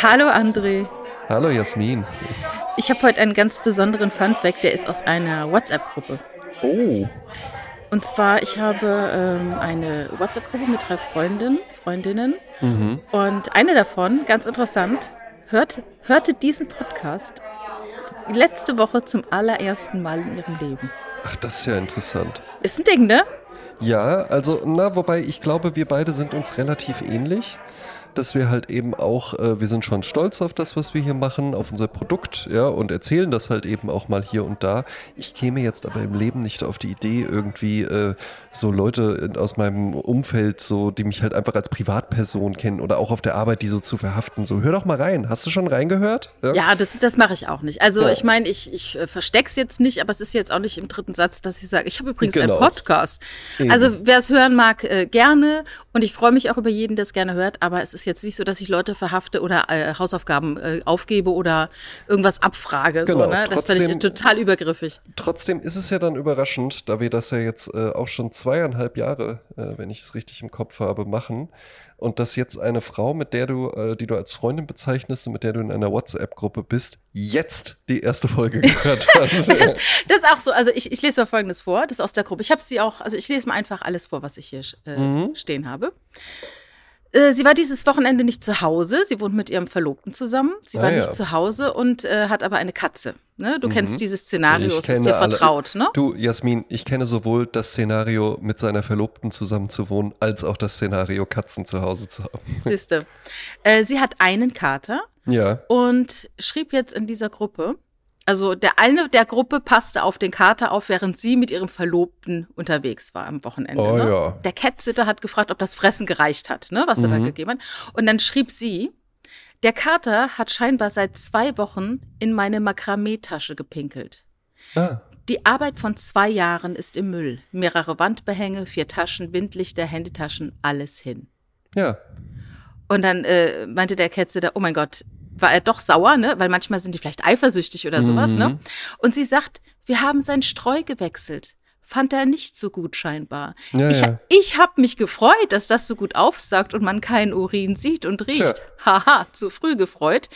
Hallo André. Hallo Jasmin. Ich habe heute einen ganz besonderen Fun-Fact, der ist aus einer WhatsApp-Gruppe. Oh. Und zwar, ich habe ähm, eine WhatsApp-Gruppe mit drei Freundinnen, Freundinnen. Mhm. Und eine davon, ganz interessant, hört, hörte diesen Podcast letzte Woche zum allerersten Mal in ihrem Leben. Ach, das ist ja interessant. Ist ein Ding, ne? Ja, also, na, wobei ich glaube, wir beide sind uns relativ ähnlich. Dass wir halt eben auch, äh, wir sind schon stolz auf das, was wir hier machen, auf unser Produkt, ja, und erzählen das halt eben auch mal hier und da. Ich käme jetzt aber im Leben nicht auf die Idee, irgendwie äh, so Leute aus meinem Umfeld, so, die mich halt einfach als Privatperson kennen oder auch auf der Arbeit, die so zu verhaften. So, hör doch mal rein. Hast du schon reingehört? Ja, das, das mache ich auch nicht. Also Ja. ich meine, ich, ich äh, versteck's jetzt nicht, aber es ist jetzt auch nicht im dritten Satz, dass ich sage, ich habe übrigens Genau. einen Podcast. Eben. Also wer es hören mag, äh, gerne. Und ich freue mich auch über jeden, der es gerne hört. Aber es ist jetzt nicht so, dass ich Leute verhafte oder äh, Hausaufgaben äh, aufgebe oder irgendwas abfrage. Genau, so, ne? Das finde ich trotzdem- total übergriffig. Trotzdem ist es ja dann überraschend, da wir das ja jetzt äh, auch schon zweieinhalb Jahre, äh, wenn ich es richtig im Kopf habe, machen. Und dass jetzt eine Frau, mit der du, äh, die du als Freundin bezeichnest und mit der du in einer WhatsApp-Gruppe bist, jetzt die erste Folge gehört hat. Das, das ist auch so. Also ich, ich lese mal Folgendes vor. Das ist aus der Gruppe. Ich habe sie auch, also ich lese mal einfach alles vor, was ich hier äh, Mhm. stehen habe. Äh, Sie war dieses Wochenende nicht zu Hause. Sie wohnt mit ihrem Verlobten zusammen. Sie Ah, war ja. nicht zu Hause und äh, hat aber eine Katze. Ne? Du kennst dieses Szenario, Mhm. Es ist dir alle- vertraut. Ne? Du, Jasmin, ich kenne sowohl das Szenario, mit seiner Verlobten zusammen zu wohnen, als auch das Szenario, Katzen zu Hause zu haben. Siehste. Äh, sie hat einen Kater Ja. und schrieb jetzt in dieser Gruppe, also der eine der Gruppe passte auf den Kater auf, während sie mit ihrem Verlobten unterwegs war am Wochenende. Oh ne? ja. Der Catsitter hat gefragt, ob das Fressen gereicht hat, ne, was er da Mhm. gegeben hat. Und dann schrieb sie, der Kater hat scheinbar seit zwei Wochen in meine Makramee-Tasche gepinkelt. Ah. Die Arbeit von zwei Jahren ist im Müll. Mehrere Wandbehänge, vier Taschen, Windlichter, Handytaschen, alles hin. Ja. Und dann äh, meinte der Kätze, oh mein Gott, war er doch sauer, ne? Weil manchmal sind die vielleicht eifersüchtig oder sowas, Mhm. ne? Und sie sagt, wir haben sein Streu gewechselt. Fand er nicht so gut scheinbar. Ja, ich ja. ich habe mich gefreut, dass das so gut aufsagt und man keinen Urin sieht und riecht. Haha, zu früh gefreut.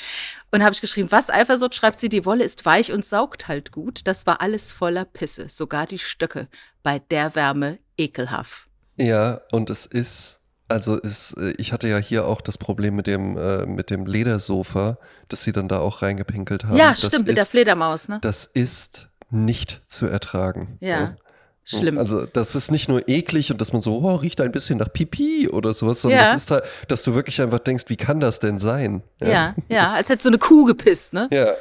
Und habe ich geschrieben, was Eifersucht, schreibt sie, die Wolle ist weich und saugt halt gut. Das war alles voller Pisse, sogar die Stöcke. Bei der Wärme ekelhaft. Ja, und es ist, also ist, äh, ich hatte ja hier auch das Problem mit dem, äh, mit dem Ledersofa, dass sie dann da auch reingepinkelt haben. ja, das stimmt, mit der ist, Fledermaus, ne? Das ist nicht zu ertragen. Ja, schlimm. Also das ist nicht nur eklig und dass man so, oh, riecht ein bisschen nach Pipi oder sowas, sondern Ja. das ist halt, dass du wirklich einfach denkst, wie kann das denn sein? Ja, ja, als hätte so eine Kuh gepisst, ne? Ja.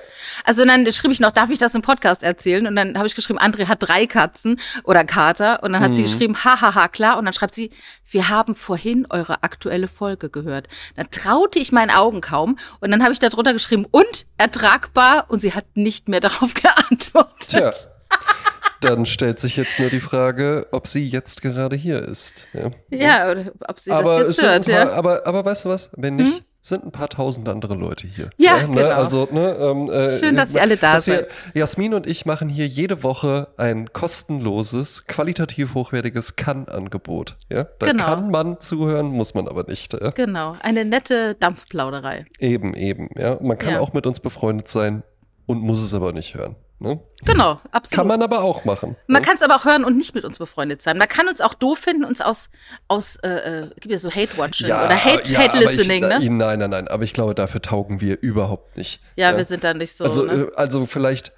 Also dann schrieb ich noch, darf ich das im Podcast erzählen? Und dann habe ich geschrieben, André hat drei Katzen oder Kater. Und dann hat sie geschrieben, hahaha, klar. Und dann schreibt sie, wir haben vorhin eure aktuelle Folge gehört. Dann traute ich meinen Augen kaum. Und dann habe ich da drunter geschrieben, und ertragbar. Und sie hat nicht mehr darauf geantwortet. Tja. Dann stellt sich jetzt nur die Frage, ob sie jetzt gerade hier ist. Ja. Ja, oder ob sie aber, das jetzt sind hört, paar, ja. Hm? aber, aber weißt du was? Wenn nicht, sind ein paar tausend andere Leute hier. Ja, ne? genau. Also, ne, ähm, äh, Schön, dass ihr alle da seid. Jasmin und ich machen hier jede Woche ein kostenloses, qualitativ hochwertiges Kann-Angebot. Ja? Da Genau. kann man zuhören, muss man aber nicht. Ja? Genau, eine nette Dampfplauderei. Eben, eben. Ja? Man kann Ja. auch mit uns befreundet sein und muss es aber nicht hören. Ne? Genau, absolut. Kann man aber auch machen. Man ne? kann es aber auch hören und nicht mit uns befreundet sein. Man kann uns auch doof finden, uns aus, aus äh, äh, gibt ja so Hate-Watching oder Hate, ja, Hate aber Listening, ich, ne? Nein, nein, nein. Aber ich glaube, dafür taugen wir überhaupt nicht. Ja, wir sind da nicht so. Also, ne? äh, also vielleicht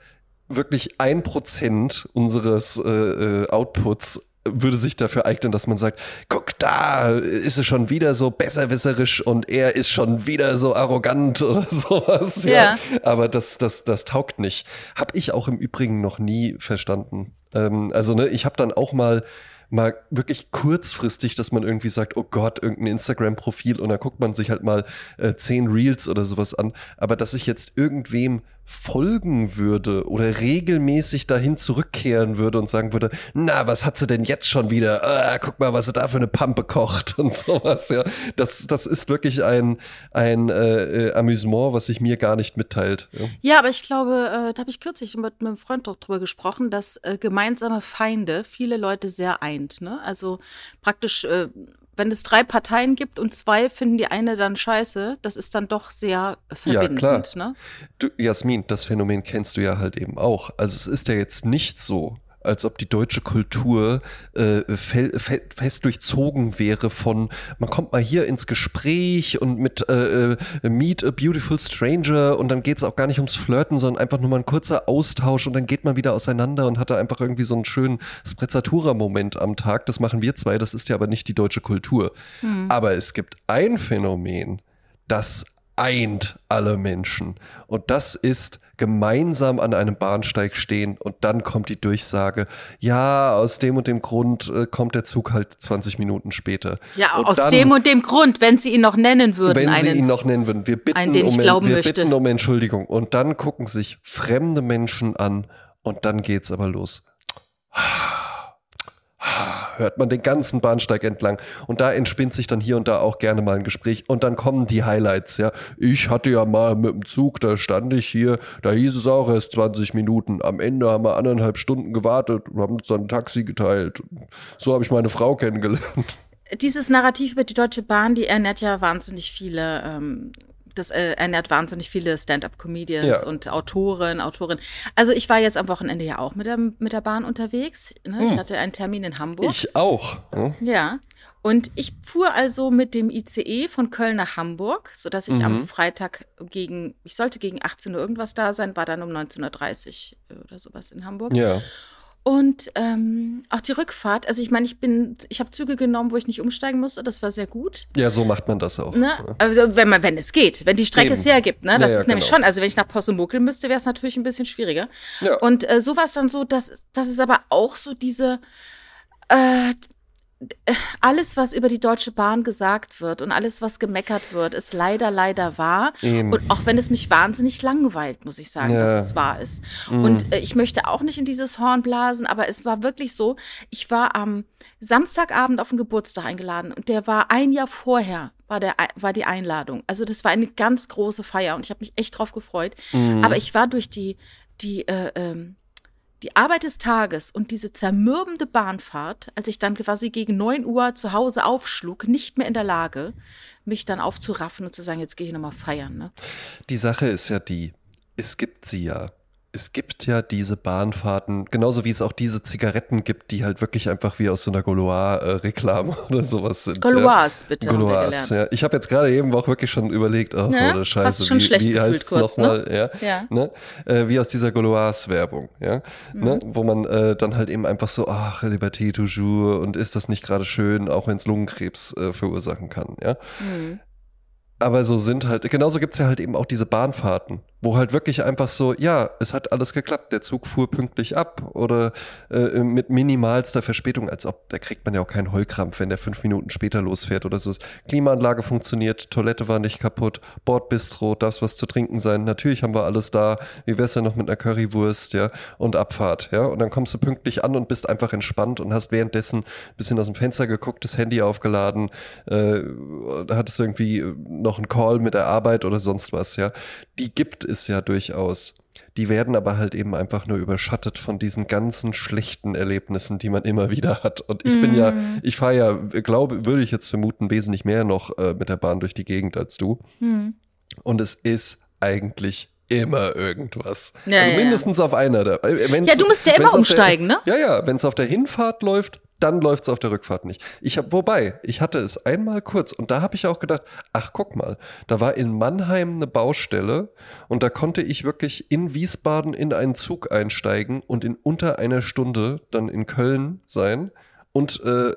wirklich ein Prozent unseres äh, äh, Outputs würde sich dafür eignen, dass man sagt, guck, da ist es schon wieder so besserwisserisch und er ist schon wieder so arrogant oder sowas. Ja. Aber das, das, das taugt nicht. Hab ich auch im Übrigen noch nie verstanden. Ähm, also, ne, ich habe dann auch mal mal wirklich kurzfristig, dass man irgendwie sagt, oh Gott, irgendein Instagram-Profil und dann guckt man sich halt mal äh, zehn Reels oder sowas an. Aber dass ich jetzt irgendwem folgen würde oder regelmäßig dahin zurückkehren würde und sagen würde, na, was hat sie denn jetzt schon wieder? Ah, guck mal, was sie da für eine Pampe kocht und sowas, ja. Das, das ist wirklich ein, ein äh, äh, Amüsement, was sich mir gar nicht mitteilt. Ja. Ja, aber ich glaube, äh, da habe ich kürzlich mit, mit einem Freund doch drüber gesprochen, dass äh, gemeinsame Feinde viele Leute sehr eint. Ne? Also praktisch äh, wenn es drei Parteien gibt und zwei finden die eine dann scheiße, das ist dann doch sehr verbindend. Ja, klar. Ne? Du, Jasmin, das Phänomen kennst du ja halt eben auch. Also es ist ja jetzt nicht so, als ob die deutsche Kultur äh, fe fe fest durchzogen wäre von, man kommt mal hier ins Gespräch und mit äh, äh Meet a Beautiful Stranger und dann geht es auch gar nicht ums Flirten, sondern einfach nur mal ein kurzer Austausch und dann geht man wieder auseinander und hat da einfach irgendwie so einen schönen Sprezzatura-Moment am Tag. Das machen wir zwei, das ist ja aber nicht die deutsche Kultur. Hm. Aber es gibt ein Phänomen, das eint alle Menschen. Und das ist gemeinsam an einem Bahnsteig stehen und dann kommt die Durchsage, ja, aus dem und dem Grund äh, kommt der Zug halt 20 Minuten später. Ja, und aus dann, dem und dem Grund, wenn sie ihn noch nennen würden. Wenn einen, sie ihn noch nennen würden. Wir bitten, einen, um, wir möchte. bitten um Entschuldigung. Und dann gucken sich fremde Menschen an und dann geht's aber los hört man den ganzen Bahnsteig entlang. Und da entspinnt sich dann hier und da auch gerne mal ein Gespräch. Und dann kommen die Highlights, ja. Ich hatte ja mal mit dem Zug, da stand ich hier, da hieß es auch erst 20 Minuten. Am Ende haben wir anderthalb Stunden gewartet und haben uns dann ein Taxi geteilt. So habe ich meine Frau kennengelernt. Dieses Narrativ über die Deutsche Bahn, die ernährt ja wahnsinnig viele ähm, das äh, ernährt wahnsinnig viele Stand-up-Comedians Ja. und Autoren, Autorinnen. Also ich war jetzt am Wochenende ja auch mit der, mit der Bahn unterwegs. Ne? Ich hatte einen Termin in Hamburg. Hm. Ich auch. Ja. Ja. Und ich fuhr also mit dem ICE von Köln nach Hamburg, sodass ich Mhm. am Freitag gegen, ich sollte gegen 18 Uhr irgendwas da sein, war dann um 19.30 Uhr oder sowas in Hamburg. ja. Und ähm, auch die Rückfahrt, also ich meine, ich bin, ich habe Züge genommen, wo ich nicht umsteigen musste, das war sehr gut. Ja, so macht man das auch. Ne? Also wenn man, wenn es geht, wenn die Strecke Eben. es hergibt, ne? Das Ja, ja, ist nämlich genau. schon, also wenn ich nach Possenmuckel müsste, wäre es natürlich ein bisschen schwieriger. Ja. Und äh, so war es dann so, dass das ist aber auch so diese äh, alles, was über die Deutsche Bahn gesagt wird und alles, was gemeckert wird, ist leider, leider wahr. Eben. Und auch wenn es mich wahnsinnig langweilt, muss ich sagen, Ja. dass es wahr ist. Und äh, ich möchte auch nicht in dieses Horn blasen, aber es war wirklich so, ich war am Samstagabend auf den Geburtstag eingeladen und der war ein Jahr vorher. War, der, war die Einladung. Also das war eine ganz große Feier und ich habe mich echt drauf gefreut. Aber ich war durch die, die äh, ähm, die Arbeit des Tages und diese zermürbende Bahnfahrt, als ich dann quasi gegen 9 Uhr zu Hause aufschlug, nicht mehr in der Lage, mich dann aufzuraffen und zu sagen, jetzt gehe ich nochmal feiern. Ne? Die Sache ist ja die, es gibt sie ja. Es gibt ja diese Bahnfahrten, genauso wie es auch diese Zigaretten gibt, die halt wirklich einfach wie aus so einer Gaulois-Reklame oder sowas sind. Gaulois, bitte, Gaulois, gelernt. ja. Ich habe jetzt gerade eben auch wirklich schon überlegt, ach, Ja, oder Scheiße, hast schon wie, schlecht wie heißt's kurz, nochmal, ja, Ja. Ne? Äh, wie aus dieser Gaulois-Werbung, ja, ne? Mhm. wo man äh, dann halt eben einfach so, ach, Liberté toujours und ist das nicht gerade schön, auch wenn es Lungenkrebs äh, verursachen kann, ja. Mhm. Aber so sind halt, genauso gibt es ja halt eben auch diese Bahnfahrten, wo halt wirklich einfach so, ja, es hat alles geklappt, der Zug fuhr pünktlich ab oder äh, mit minimalster Verspätung, als ob, da kriegt man ja auch keinen Heulkrampf, wenn der fünf Minuten später losfährt oder so. Klimaanlage funktioniert, Toilette war nicht kaputt, Bordbistro, darf was zu trinken sein, natürlich haben wir alles da, wie wär's denn noch mit einer Currywurst, ja, und Abfahrt, ja, und dann kommst du pünktlich an und bist einfach entspannt und hast währenddessen ein bisschen aus dem Fenster geguckt, das Handy aufgeladen, äh, hattest irgendwie noch einen Call mit der Arbeit oder sonst was, ja. Die gibt es ja durchaus. Die werden aber halt eben einfach nur überschattet von diesen ganzen schlechten Erlebnissen, die man immer wieder hat. Und ich bin ja, ich fahre ja, glaube, würde ich jetzt vermuten, wesentlich mehr noch äh, mit der Bahn durch die Gegend als du. Hm. Und es ist eigentlich immer irgendwas. Ja, also ja, ja. mindestens auf einer. Der, äh, Ja, du musst ja immer umsteigen, der, ne? Ja, ja, wenn es auf der Hinfahrt läuft, dann läuft es auf der Rückfahrt nicht. Ich habe, wobei, ich hatte es einmal kurz und da habe ich auch gedacht, ach guck mal, da war in Mannheim eine Baustelle und da konnte ich wirklich in Wiesbaden in einen Zug einsteigen und in unter einer Stunde dann in Köln sein und äh,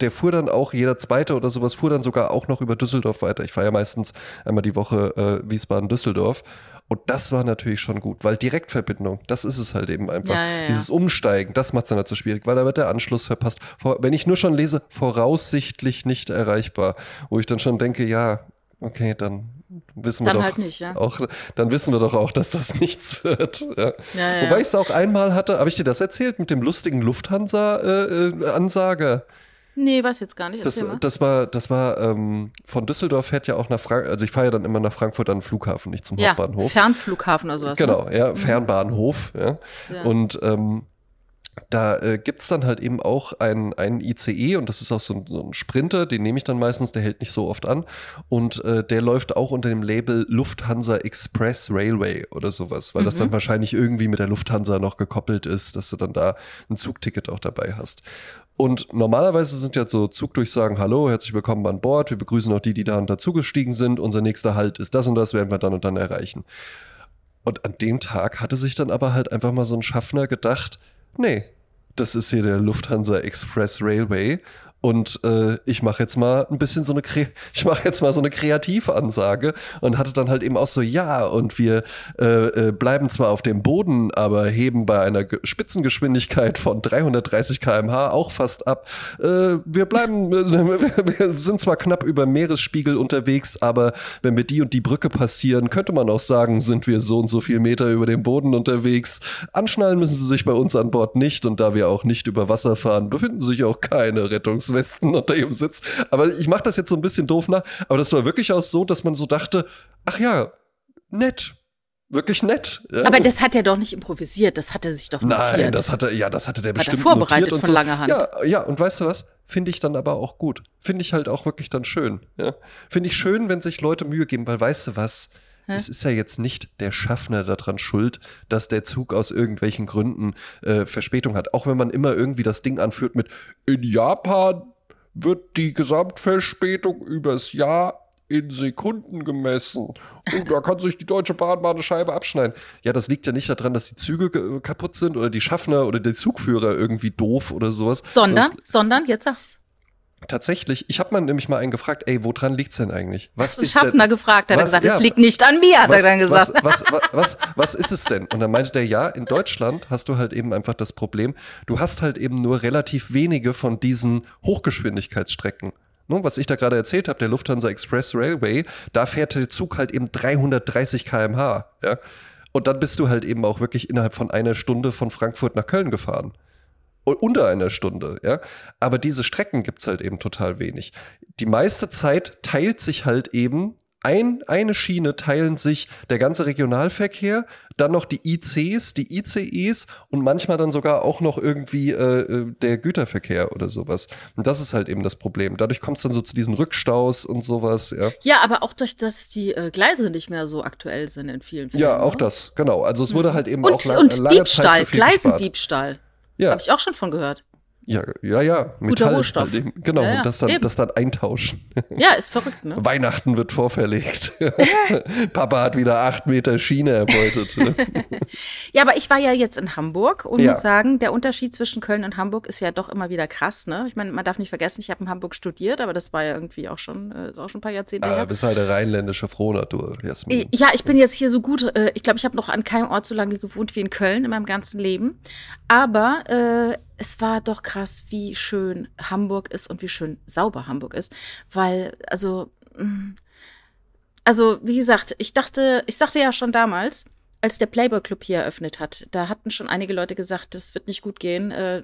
der fuhr dann auch, jeder zweite oder sowas, fuhr dann sogar auch noch über Düsseldorf weiter. Ich fahre ja meistens einmal die Woche äh, Wiesbaden-Düsseldorf. Und das war natürlich schon gut, weil Direktverbindung, das ist es halt eben einfach. Ja, ja, ja. Dieses Umsteigen, das macht es dann halt so schwierig, weil da wird der Anschluss verpasst. Vor, wenn ich nur schon lese, voraussichtlich nicht erreichbar, wo ich dann schon denke, ja, okay, dann wissen wir Dann doch halt nicht, ja. auch, dann wissen wir doch auch, dass das nichts wird. Ja. Wobei ich es auch einmal hatte, habe ich dir das erzählt mit dem lustigen Lufthansa-Ansager? Nee, weiß jetzt gar nicht. Das, das war, das war ähm, von Düsseldorf fährt ja auch nach Frankfurt, also ich fahre ja dann immer nach Frankfurt an den Flughafen, nicht zum ja, Hauptbahnhof. Fernflughafen oder sowas. Genau, Ne? ja, Fernbahnhof, ja. Ja. Und ähm, da äh, gibt es dann halt eben auch einen, einen ICE und das ist auch so ein, so ein Sprinter, den nehme ich dann meistens, der hält nicht so oft an und äh, der läuft auch unter dem Label Lufthansa Express Railway oder sowas, weil mhm. das dann wahrscheinlich irgendwie mit der Lufthansa noch gekoppelt ist, dass du dann da ein Zugticket auch dabei hast. Und normalerweise sind ja so Zugdurchsagen, hallo, herzlich willkommen an Bord, wir begrüßen auch die, die da dazugestiegen sind, unser nächster Halt ist das und das, werden wir dann und dann erreichen. Und an dem Tag hatte sich dann aber halt einfach mal so ein Schaffner gedacht, nee, das ist hier der Lufthansa Express Railway und äh, ich mache jetzt mal ein bisschen so eine Kre ich mache jetzt mal so eine Kreativansage und hatte dann halt eben auch so ja und wir äh, äh, bleiben zwar auf dem Boden, aber heben bei einer Spitzengeschwindigkeit von 330 km/h auch fast ab. Äh, wir bleiben wir sind zwar knapp über Meeresspiegel unterwegs, aber wenn wir die und die Brücke passieren, könnte man auch sagen, sind wir so und so viel Meter über dem Boden unterwegs. Anschnallen müssen sie sich bei uns an Bord nicht und da wir auch nicht über Wasser fahren, befinden sich auch keine Rettungs Westen unter ihrem Sitz. Aber ich mache das jetzt so ein bisschen doof nach. Aber das war wirklich auch so, dass man so dachte, ach ja, nett. Wirklich nett. Ja. Aber das hat er doch nicht improvisiert, das hat er sich doch notiert. Nein, das hatte, ja, das hatte der hat bestimmt er vorbereitet und von so. langer Hand. Ja, ja, und weißt du was? Finde ich dann aber auch gut. Finde ich halt auch wirklich dann schön. Ja? Finde ich schön, wenn sich Leute Mühe geben, weil weißt du was? Es ist ja jetzt nicht der Schaffner daran schuld, dass der Zug aus irgendwelchen Gründen äh, Verspätung hat. Auch wenn man immer irgendwie das Ding anführt mit in Japan wird die Gesamtverspätung übers Jahr in Sekunden gemessen. Und da kann sich die Deutsche Bahn mal eine Scheibe abschneiden. Ja, das liegt ja nicht daran, dass die Züge kaputt sind oder die Schaffner oder der Zugführer irgendwie doof oder sowas. Sondern, das, sondern, jetzt sag's. Tatsächlich, ich habe mal nämlich mal einen gefragt, ey, woran liegt's denn eigentlich? Was ist Schaffner denn, gefragt, hat was, er gesagt, ja, es liegt nicht an mir, hat was, er dann gesagt. Was, was, was, was, ist es denn? Und dann meinte der, ja, in Deutschland hast du halt eben einfach das Problem, du hast halt eben nur relativ wenige von diesen Hochgeschwindigkeitsstrecken. Ne, was ich da gerade erzählt habe, der Lufthansa Express Railway, da fährt der Zug halt eben 330 km/h. Ja? Und dann bist du halt eben auch wirklich innerhalb von einer Stunde von Frankfurt nach Köln gefahren unter einer Stunde, ja. Aber diese Strecken gibt es halt eben total wenig. Die meiste Zeit teilt sich halt eben ein, eine Schiene teilen sich der ganze Regionalverkehr, dann noch die ICs, die ICEs und manchmal dann sogar auch noch irgendwie äh, äh, der Güterverkehr oder sowas. Und das ist halt eben das Problem. Dadurch kommt es dann so zu diesen Rückstaus und sowas, ja. Ja, aber auch durch, dass die äh, Gleise nicht mehr so aktuell sind in vielen Fällen. Ja, auch oder? das, genau. Also es wurde mhm. halt eben und, auch lang, und lange Diebstahl, Zeit so viel Gleisendiebstahl. Ja. Habe ich auch schon von gehört. Ja, ja, ja. Guter Metall, Rohstoff. Halt genau, Ja, ja, und das dann, eben. das dann eintauschen. Ja, ist verrückt, ne? Weihnachten wird vorverlegt. Papa hat wieder acht Meter Schiene erbeutet. Ja, aber ich war ja jetzt in Hamburg und Ja. muss sagen, der Unterschied zwischen Köln und Hamburg ist ja doch immer wieder krass, ne? Ich meine, man darf nicht vergessen, ich habe in Hamburg studiert, aber das war ja irgendwie auch schon, äh, ist auch schon ein paar Jahrzehnte ah, her. bist halt eine rheinländische Frohnatur, Jasmin. Ja, ich bin jetzt hier so gut. Äh, ich glaube, ich habe noch an keinem Ort so lange gewohnt wie in Köln in meinem ganzen Leben. Aber äh, es war doch krass, wie schön Hamburg ist und wie schön sauber Hamburg ist. Weil, also, mm, also, wie gesagt, ich dachte, ich sagte ja schon damals, als der Playboy Club hier eröffnet hat, da hatten schon einige Leute gesagt, das wird nicht gut gehen. Äh,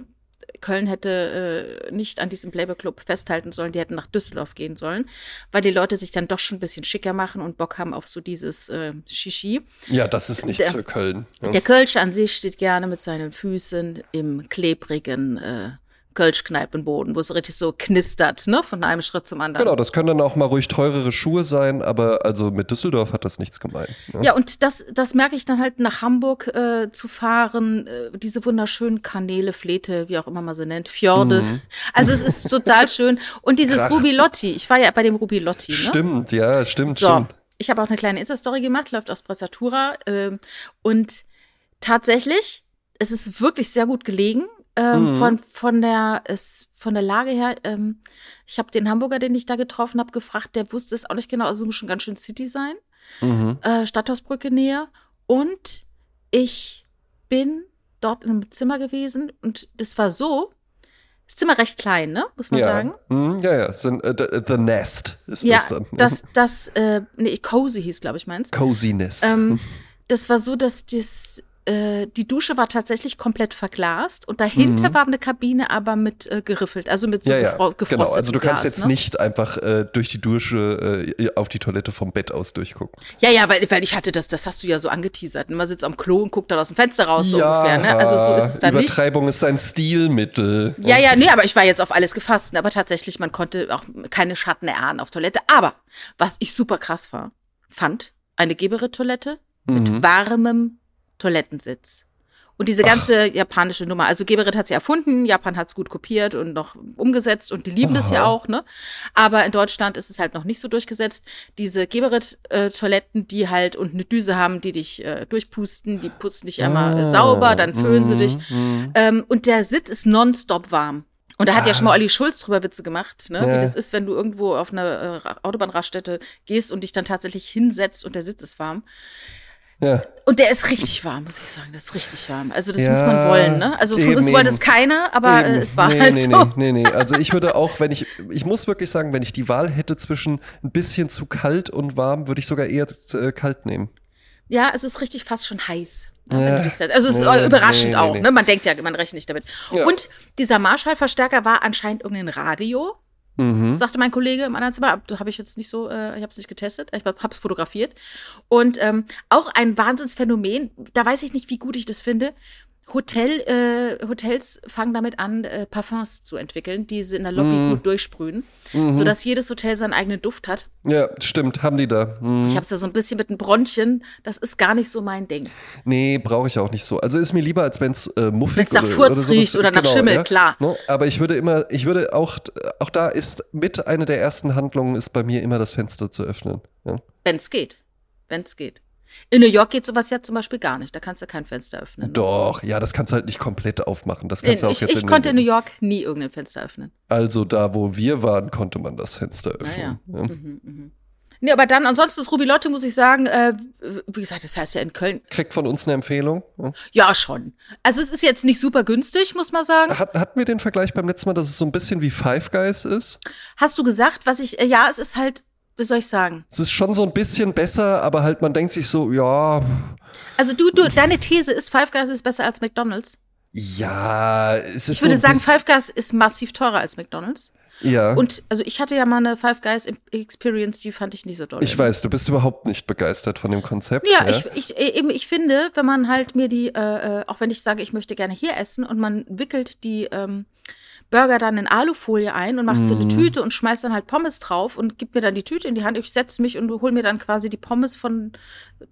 Köln hätte äh, nicht an diesem Playboy Club festhalten sollen, die hätten nach Düsseldorf gehen sollen, weil die Leute sich dann doch schon ein bisschen schicker machen und Bock haben auf so dieses äh, Shishi. Ja, das ist nichts Der- für Köln. Ja. Der Kölsch an sich steht gerne mit seinen Füßen im klebrigen äh, Kölschkneipenboden, wo es richtig so knistert, ne, von einem Schritt zum anderen. Genau, das können dann auch mal ruhig teurere Schuhe sein, aber also mit Düsseldorf hat das nichts gemein. Ne? Ja, und das, das merke ich dann halt nach Hamburg äh, zu fahren, äh, diese wunderschönen Kanäle, Flete, wie auch immer man sie nennt, Fjorde. Also es ist total schön. Und dieses Mhm. Krach. Rubilotti, ich war ja bei dem Rubilotti, ne? Stimmt, ja, stimmt, So, stimmt. ich habe auch eine kleine Insta-Story gemacht, läuft aus Brezzatura. Ähm, und tatsächlich, es ist wirklich sehr gut gelegen. Ähm, Mhm. von, von, der, es, von der Lage her, ähm, ich habe den Hamburger, den ich da getroffen habe, gefragt, der wusste es auch nicht genau, also muss schon ganz schön City sein, Mhm. äh, Stadthausbrücke Nähe. Und ich bin dort in einem Zimmer gewesen und das war so, das Zimmer recht klein, ne, muss man ja. sagen. Mhm, ja, ja, äh, the, the Nest ist Ja, das dann. das, das, äh, nee, Cozy hieß, glaube ich, meins. Cozy Nest. Ähm, das war so, dass das äh, die Dusche war tatsächlich komplett verglast und dahinter war eine Kabine aber mit äh, geriffelt, also mit so Mhm. ja, ja, genau. Also du kannst Glas, jetzt ne? nicht einfach äh, durch die Dusche äh, auf die Toilette vom Bett aus durchgucken. Ja, ja, weil, weil ich hatte das, das hast du ja so angeteasert. Man sitzt am Klo und guckt dann aus dem Fenster raus, so ungefähr. Ne? Also so ist es dann nicht. Übertreibung ist ein Stilmittel. Ja, ja, nee, aber ich war jetzt auf alles gefasst. ne? Aber tatsächlich, man konnte auch keine Schatten erahnen auf Toilette. Aber was ich super krass war, fand eine Geberit-Toilette Mhm. mit warmem Toilettensitz. Und diese ganze japanische Nummer, also Geberit hat sie erfunden, Japan hat es gut kopiert und noch umgesetzt und die lieben das ja Aha. auch, ne? Aber in Deutschland ist es halt noch nicht so durchgesetzt. Diese Geberit-Toiletten, die halt und eine Düse haben, die dich äh, durchpusten, die putzen dich einmal äh, Ah, sauber, dann föhnen sie mhm, dich. mhm. Ähm, und der Sitz ist nonstop warm. Und da hat ja schon mal Olli Schulz drüber Witze gemacht, ne? Ah. Ja. wie das ist, wenn du irgendwo auf einer äh, Ra- Autobahnraststätte gehst und dich dann tatsächlich hinsetzt und der Sitz ist warm. Ja. Und der ist richtig warm, muss ich sagen. Das ist richtig warm. Also das Ja, muss man wollen, ne? Also von eben, uns wollte es keiner, aber äh, Eben. es war nee, halt nee, so. Nee, nee, nee. Also ich würde auch, wenn ich, ich muss wirklich sagen, wenn ich die Wahl hätte zwischen ein bisschen zu kalt und warm, würde ich sogar eher äh, kalt nehmen. Ja, also es ist richtig fast schon heiß. Ja. Also es ist Nee, überraschend nee, auch, ne? Man denkt ja, man rechnet nicht damit. Und dieser Marschallverstärker war anscheinend irgendein Radio. Mhm. sagte mein Kollege im anderen Zimmer. Habe ich jetzt nicht so, äh, ich habe es nicht getestet, ich habe es fotografiert. Und ähm, auch ein Wahnsinnsphänomen, da weiß ich nicht, wie gut ich das finde. Hotel, äh, Hotels fangen damit an, äh, Parfums zu entwickeln, die sie in der Lobby Mhm. gut durchsprühen, sodass jedes Hotel seinen eigenen Duft hat. Ja, stimmt, haben die da. Mhm. Ich habe es ja so ein bisschen mit den Bronchien, das ist gar nicht so mein Ding. Nee, brauche ich auch nicht so. Also ist mir lieber, als wenn es äh, muffig Wenn's nach oder, Furz oder riecht oder nach Schimmel, klar. Ne? Aber ich würde immer, ich würde auch, auch da ist mit einer der ersten Handlungen ist bei mir immer das Fenster zu öffnen. Ja? Wenn es geht. Wenn es geht. In New York geht sowas ja zum Beispiel gar nicht. Da kannst du kein Fenster öffnen. Doch, ja, das kannst du halt nicht komplett aufmachen. Das kannst du auch ich jetzt ich in, konnte in New York nie irgendein Fenster öffnen. Also da, wo wir waren, konnte man das Fenster Naja. öffnen. Ja. Mhm, mhm. Nee, aber dann, ansonsten das Rubilotti, muss ich sagen, äh, wie gesagt, das heißt ja in Köln. Kriegt von uns eine Empfehlung. Ja. Ja, schon. Also es ist jetzt nicht super günstig, muss man sagen. Hat, hatten wir den Vergleich beim letzten Mal, dass es so ein bisschen wie Five Guys ist? Hast du gesagt, was ich, äh, ja, es ist halt, wie soll ich sagen? Es ist schon so ein bisschen besser, aber halt man denkt sich so, ja, Also du, du, deine These ist, Five Guys ist besser als McDonald's. ja, es ist Ich würde so sagen, Five Guys ist massiv teurer als McDonald's. ja. Und also ich hatte ja mal eine Five Guys Experience, die fand ich nicht so doll. Ich weiß, du bist überhaupt nicht begeistert von dem Konzept. Ja, ich, ich, äh, eben, ich finde, wenn man halt mir die, äh, äh, auch wenn ich sage, ich möchte gerne hier essen und man wickelt die ähm, Burger dann in Alufolie ein und macht so Mhm. eine Tüte und schmeißt dann halt Pommes drauf und gibt mir dann die Tüte in die Hand. Ich setze mich und hole mir dann quasi die Pommes von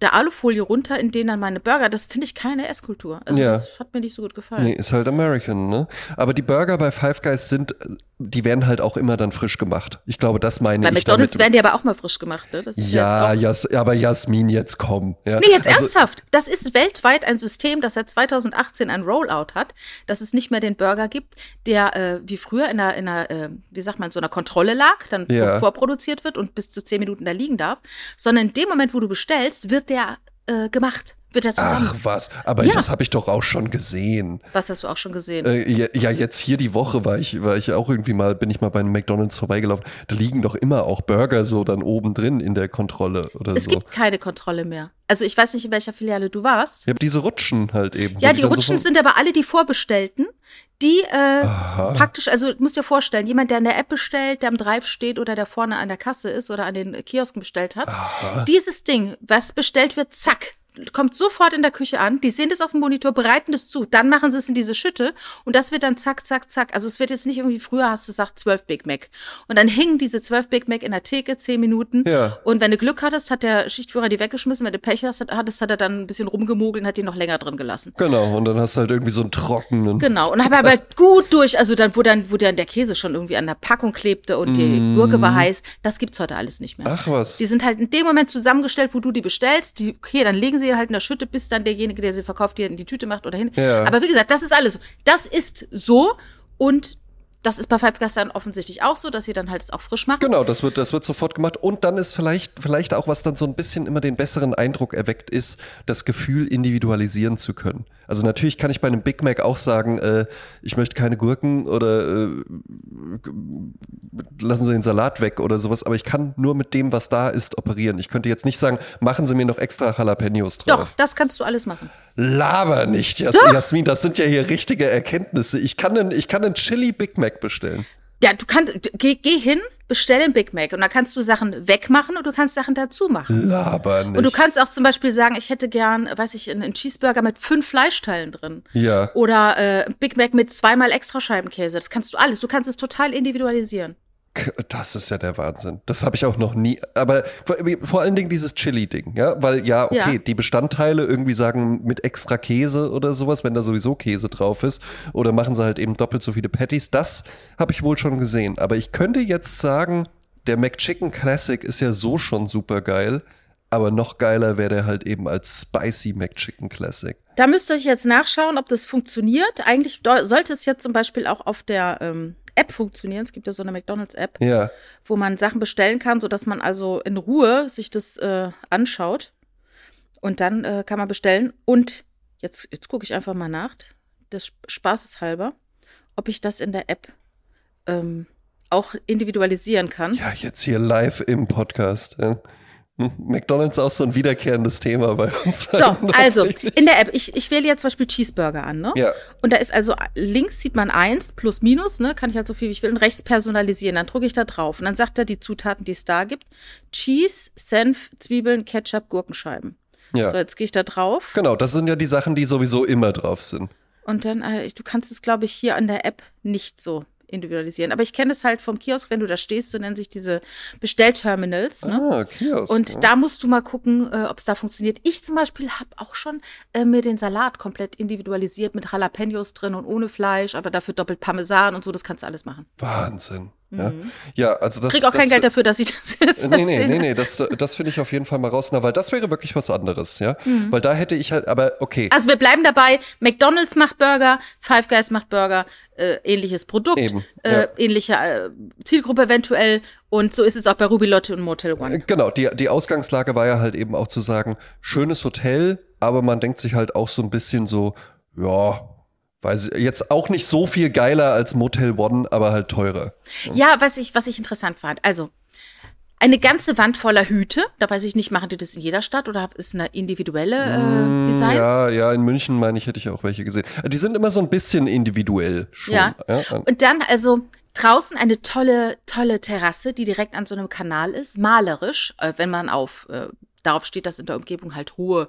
der Alufolie runter, in denen dann meine Burger. Das finde ich keine Esskultur. Also Ja. das hat mir nicht so gut gefallen. Nee, ist halt American, ne? Aber die Burger bei Five Guys sind, die werden halt auch immer dann frisch gemacht. Ich glaube, das meine Bei ich McDonalds damit. werden die aber auch mal frisch gemacht, ne? Ja, Jas, aber Jasmin, jetzt komm. Ja. Nee, jetzt Also, ernsthaft. Das ist weltweit ein System, das seit 2018 ein Rollout hat, dass es nicht mehr den Burger gibt, der äh, wie früher in einer, in einer äh, wie sagt man, so einer Kontrolle lag, dann Ja. vorproduziert wird und bis zu zehn Minuten da liegen darf, sondern in dem Moment, wo du bestellst, wird der äh, gemacht, wird der zusammen. Ach was, aber Ja. das habe ich doch auch schon gesehen. Was hast du auch schon gesehen? Äh, ja, ja, jetzt hier die Woche war ich, war ich auch irgendwie mal, bin ich mal bei einem McDonalds vorbeigelaufen. Da liegen doch immer auch Burger so dann oben drin in der Kontrolle oder es so. gibt keine Kontrolle mehr. Also ich weiß nicht, in welcher Filiale du warst. ja, diese Rutschen halt eben. Ja, die so Rutschen von- sind aber alle die Vorbestellten, die äh, Aha. praktisch, also du musst dir vorstellen, jemand, der in der App bestellt, der am Drive steht oder der vorne an der Kasse ist oder an den Kiosken bestellt hat, dieses Ding, was bestellt wird, zack, kommt sofort in der Küche an, die sehen das auf dem Monitor, bereiten das zu, dann machen sie es in diese Schütte und das wird dann zack, zack, zack. Also es wird jetzt nicht irgendwie, früher hast du gesagt, 12 Big Mac. Und dann hingen diese 12 Big Mac in der Theke, 10 Minuten. Ja. Und wenn du Glück hattest, hat der Schichtführer die weggeschmissen. Wenn du Pech hast, hattest, hat er dann ein bisschen rumgemogelt und hat die noch länger drin gelassen. Genau, und dann hast du halt irgendwie so einen trockenen. Genau, und habe aber gut durch, also dann, wo dann, wo dann der Käse schon irgendwie an der Packung klebte und die Gurke war heiß, das gibt's heute alles nicht mehr. Mm. Ach was. Die sind halt in dem Moment zusammengestellt, wo du die bestellst. Die, okay, dann legen sie halt in der Schütte, bis dann derjenige, der sie verkauft, die in die Tüte macht oder hin. Ja. Aber wie gesagt, das ist alles so. Das ist so und das ist bei Five Guys dann offensichtlich auch so, dass sie dann halt es auch frisch machen. Genau, das wird, das wird sofort gemacht. Und dann ist vielleicht, vielleicht auch, was dann so ein bisschen immer den besseren Eindruck erweckt, ist, das Gefühl individualisieren zu können. Also natürlich kann ich bei einem Big Mac auch sagen, äh, ich möchte keine Gurken oder äh, lassen Sie den Salat weg oder sowas, aber ich kann nur mit dem, was da ist, operieren. Ich könnte jetzt nicht sagen, machen Sie mir noch extra Jalapenos drauf. Doch, das kannst du alles machen. Laber nicht, Jas Jasmin, das sind ja hier richtige Erkenntnisse. Ich kann einen, ich kann einen Chili Big Mac bestellen. Ja, du kannst, geh, geh hin, bestell einen Big Mac und dann kannst du Sachen wegmachen und du kannst Sachen dazu machen. Laber nicht. Und du kannst auch zum Beispiel sagen, ich hätte gern, weiß ich, einen Cheeseburger mit fünf Fleischteilen drin. Ja. Oder äh, Big Mac mit zweimal extra Scheibenkäse. Das kannst du alles. Du kannst es total individualisieren. Das ist ja der Wahnsinn. Das habe ich auch noch nie. Aber vor, allen Dingen dieses Chili-Ding, ja, weil ja, okay, Ja. die Bestandteile irgendwie sagen mit extra Käse oder sowas, wenn da sowieso Käse drauf ist, oder machen sie halt eben doppelt so viele Patties. Das habe ich wohl schon gesehen. Aber ich könnte jetzt sagen, der McChicken Classic ist ja so schon super geil, aber noch geiler wäre der halt eben als Spicy McChicken Classic. Da müsst ihr euch jetzt nachschauen, ob das funktioniert. Eigentlich sollte es jetzt zum Beispiel auch auf der ähm, App funktionieren. Es gibt ja so eine McDonalds-App, Ja, wo man Sachen bestellen kann, sodass man also in Ruhe sich das äh, anschaut. Und dann äh, kann man bestellen. Und jetzt, jetzt gucke ich einfach mal nach, des Spaßes halber, ob ich das in der App ähm, auch individualisieren kann. ja, jetzt hier live im Podcast. Ja. Hm, McDonalds ist auch so ein wiederkehrendes Thema bei uns. So, also in der App, ich, ich wähle jetzt zum Beispiel Cheeseburger an, ne? Ja. Und da ist also links sieht man eins plus minus, ne? Kann ich halt so viel wie ich will und rechts personalisieren. Dann drücke ich da drauf und dann sagt er die Zutaten, die es da gibt: Cheese, Senf, Zwiebeln, Ketchup, Gurkenscheiben. Ja. So, jetzt gehe ich da drauf Genau, das sind ja die Sachen, die sowieso immer drauf sind. und dann, äh, du kannst es, glaube ich, hier an der App nicht so individualisieren. Aber ich kenne es halt vom Kiosk, wenn du da stehst, so nennen sich diese Bestellterminals, ne? Ah, Kiosk. Und da musst du mal gucken, äh, ob es da funktioniert. Ich zum Beispiel habe auch schon äh, mir den Salat komplett individualisiert mit Jalapenos drin und ohne Fleisch, aber dafür doppelt Parmesan und so, das kannst du alles machen. Wahnsinn. Ja, ja also das Mhm. Krieg auch das, kein Geld dafür, dass ich das jetzt Nee, nee, nee, nee, das, das finde ich auf jeden Fall mal raus, na, weil das wäre wirklich was anderes, ja. Mhm. Weil da hätte ich halt, aber okay, Also wir bleiben dabei, McDonald's macht Burger, Five Guys macht Burger, äh, ähnliches Produkt, Eben, äh, ja. ähnliche äh, Zielgruppe eventuell und so ist es auch bei Ruby Lotte und Motel One. genau, die, die Ausgangslage war ja halt eben auch zu sagen, schönes Hotel, aber man denkt sich halt auch so ein bisschen so, ja, weiß ich, jetzt auch nicht so viel geiler als Motel One, aber halt teurer. Ja, was ich, was ich interessant fand. Also, eine ganze Wand voller Hüte. Da weiß ich nicht, machen die das in jeder Stadt oder ist eine individuelle äh, Designs? Mm, Ja, ja, in München meine ich, hätte ich auch welche gesehen. Die sind immer so ein bisschen individuell schon. Ja. Und dann also draußen eine tolle, tolle Terrasse, die direkt an so einem Kanal ist, malerisch, äh, wenn man auf äh, darauf steht, dass in der Umgebung halt hohe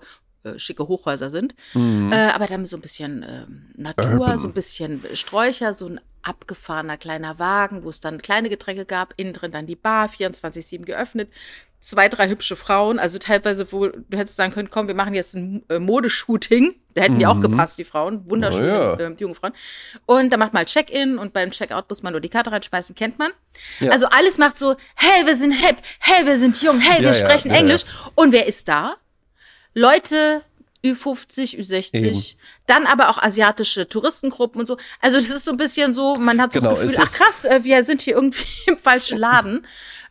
äh, schicke Hochhäuser sind, äh, aber dann so ein bisschen ähm, Natur, Mhm. Urban. so ein bisschen Sträucher, so ein abgefahrener kleiner Wagen, wo es dann kleine Getränke gab, innen drin dann die Bar, 24-7 geöffnet, zwei, drei hübsche Frauen, also teilweise, wo du hättest sagen können, komm, wir machen jetzt ein äh, Modeshooting, da hätten die auch gepasst, die Frauen, wunderschöne Na ja. ähm, die junge Frauen. Und dann macht mal Check-in und beim Checkout muss man nur die Karte reinschmeißen, kennt man. Ja. Also alles macht so, hey, wir sind hip, hey, wir sind jung, hey, Ja, wir sprechen Englisch. Und wer ist da? Leute Ü50, Ü60, Eben. dann aber auch asiatische Touristengruppen und so. Also das ist so ein bisschen so, man hat so Genau, das Gefühl, ach krass, äh, wir sind hier irgendwie im falschen Laden.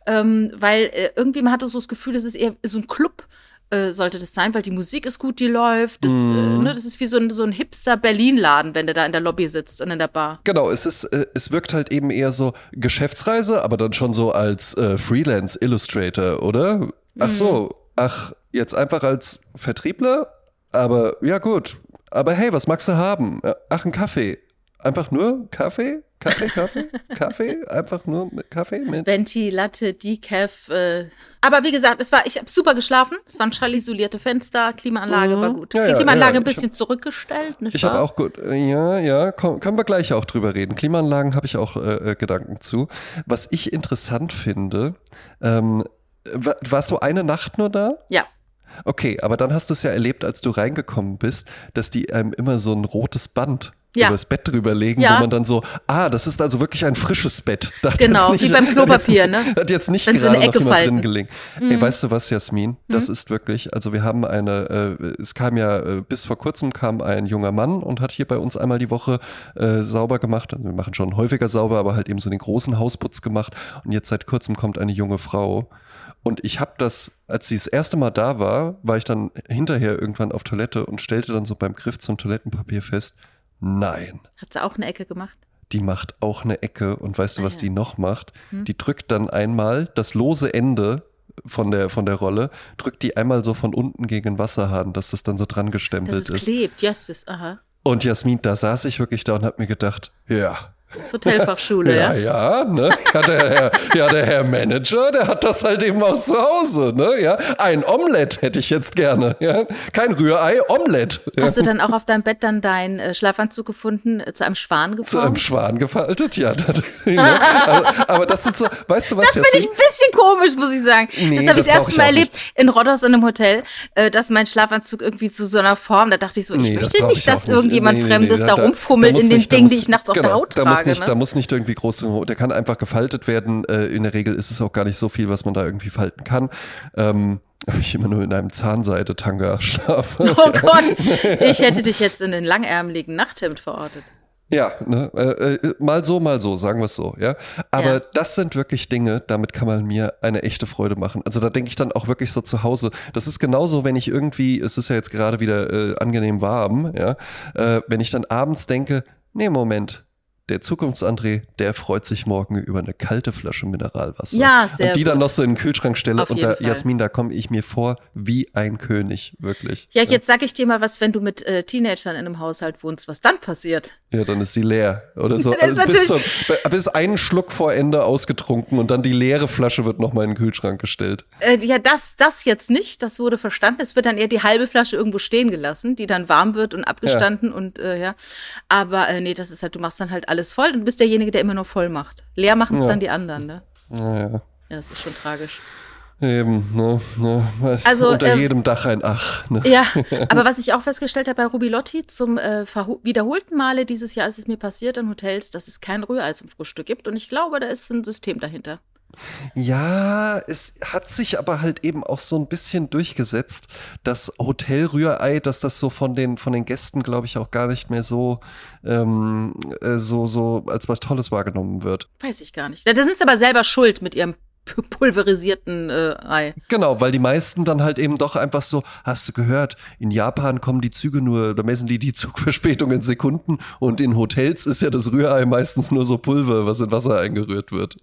ähm, weil äh, irgendwie man hatte so das Gefühl, das ist eher so ein Club. Äh, sollte das sein, weil die Musik ist gut, die läuft. Das, Mhm. äh, ne, das ist wie so ein, so ein Hipster-Berlin-Laden, wenn du da in der Lobby sitzt und in der Bar. Genau, es ist, äh, es wirkt halt eben eher so Geschäftsreise, aber dann schon so als äh, Freelance Illustrator, oder? Ach so, ach, jetzt einfach als Vertriebler? Aber ja gut. Aber hey, was magst du haben? Ja, Ach, ein Kaffee. Einfach nur Kaffee? Kaffee, Kaffee? Kaffee? Einfach nur mit Kaffee? Mit Venti, Latte, Decaf. Äh. Aber wie gesagt, es war, ich habe super geschlafen. Es waren schallisolierte Fenster, Klimaanlage war gut. Mhm. Ja, die ja, Klimaanlage ja, ein bisschen zurückgestellt. Nicht Ich habe auch gut, äh, ja, ja, komm, können wir gleich auch drüber reden. Klimaanlagen habe ich auch äh, äh, Gedanken zu. Was ich interessant finde, ähm, wa- warst du eine Nacht nur da? Ja. Okay, aber dann hast du es ja erlebt, als du reingekommen bist, dass die einem immer so ein rotes Band Ja. übers Bett drüber legen, Ja. wo man dann so, ah, das ist also wirklich ein frisches Bett. Da Genau, jetzt wie beim Klopapier, hat jetzt, ne? Hat jetzt nicht Wenn sie in gerade noch Ecke jemand falten. Mhm. drin gelegen. Ey, weißt du was, Jasmin? Das ist wirklich, also wir haben eine, äh, es kam ja, äh, bis vor kurzem kam ein junger Mann und hat hier bei uns einmal die Woche äh, sauber gemacht. Also wir machen schon häufiger sauber, aber halt eben so den großen Hausputz gemacht. Und jetzt seit kurzem kommt eine junge Frau. Und ich habe das, als sie das erste Mal da war, war ich dann hinterher irgendwann auf Toilette und stellte dann so beim Griff zum Toilettenpapier fest, nein, Hat sie auch eine Ecke gemacht? die macht auch eine Ecke und weißt du, Ah, was ja. die noch macht? Hm. Die drückt dann einmal das lose Ende von der, von der Rolle, drückt die einmal so von unten gegen den Wasserhahn, dass das dann so dran Dass gestempelt es ist. klebt, yes, aha. Und Jasmin, da saß ich wirklich da und hab mir gedacht, ja. Das ist Hotelfachschule, Ja, ja? ja, ne? Ja, der Herr, ja, der Herr Manager, der hat das halt eben auch zu Hause, ne? Ja, ein Omelett hätte ich jetzt gerne, ja? Kein Rührei, Omelett. Hast du dann auch auf deinem Bett dann deinen äh, Schlafanzug gefunden, äh, zu einem Schwan geformt? Zu einem Schwan gefaltet, ja. Das, ja aber, aber das sind so, weißt du was, Das finde ich ein bisschen komisch, muss ich sagen. Nee, das habe das ich das erste Mal erlebt in Rodos in einem Hotel, äh, dass mein Schlafanzug irgendwie zu so einer Form, da dachte ich so, ich Nee, das möchte brauch nicht, dass nicht. irgendjemand Nee, Fremdes da, rumfummelt muss in den nicht- da Dingen, die ich nachts auf genau, der Haut da trage. Muss nicht, ne? Da muss nicht irgendwie groß, der kann einfach gefaltet werden. Äh, in der Regel ist es auch gar nicht so viel, was man da irgendwie falten kann. Ähm, ich immer nur in einem Zahnseide-Tanga schlafe. Oh Gott, ich hätte dich jetzt in den langärmeligen Nachthemd verortet. Ja, ne, äh, äh, mal so, mal so, sagen wir es so, ja. Aber Ja. das sind wirklich Dinge, damit kann man mir eine echte Freude machen. Also da denke ich dann auch wirklich so zu Hause. Das ist genauso, wenn ich irgendwie, es ist ja jetzt gerade wieder äh, angenehm warm, ja, äh, wenn ich dann abends denke, nee, Moment. Der Zukunftsandré, der freut sich morgen über eine kalte Flasche Mineralwasser. Ja, sehr Und die dann gut. noch so in den Kühlschrank stelle. Auf und da, Fall. Jasmin, da komme ich mir vor wie ein König, wirklich. Ja, jetzt sag ich dir mal was, wenn du mit äh, Teenagern in einem Haushalt wohnst, was dann passiert. Ja, dann ist sie leer. Oder so. Also bis, zum, bis einen Schluck vor Ende ausgetrunken und dann die leere Flasche wird nochmal in den Kühlschrank gestellt. Äh, ja, das, das jetzt nicht, das wurde verstanden. Es wird dann eher die halbe Flasche irgendwo stehen gelassen, die dann warm wird und abgestanden und äh, ja. Aber äh, nee, das ist halt, du machst dann halt alles voll und du bist derjenige, der immer nur voll macht. Leer machen es Ja. dann die anderen, ne? Naja. Ja, das ist schon tragisch. Eben, ne, ne. Also, Unter äh, jedem Dach ein Ach. Ne? Ja, aber was ich auch festgestellt habe bei Rubilotti zum äh, wiederholten Male dieses Jahr ist es mir passiert in Hotels, dass es kein Rührei zum Frühstück gibt und ich glaube, da ist ein System dahinter. Ja, es hat sich aber halt eben auch so ein bisschen durchgesetzt, das Hotelrührei, dass das so von den, von den Gästen, glaube ich, auch gar nicht mehr so, ähm, äh, so, so als was Tolles wahrgenommen wird. Weiß ich gar nicht. Da sind sie aber selber schuld mit ihrem pu- pulverisierten äh, Ei. Genau, weil die meisten dann halt eben doch einfach so, hast du gehört, in Japan kommen die Züge nur, da messen die die Zugverspätung in Sekunden und in Hotels ist ja das Rührei meistens nur so Pulver, was in Wasser eingerührt wird.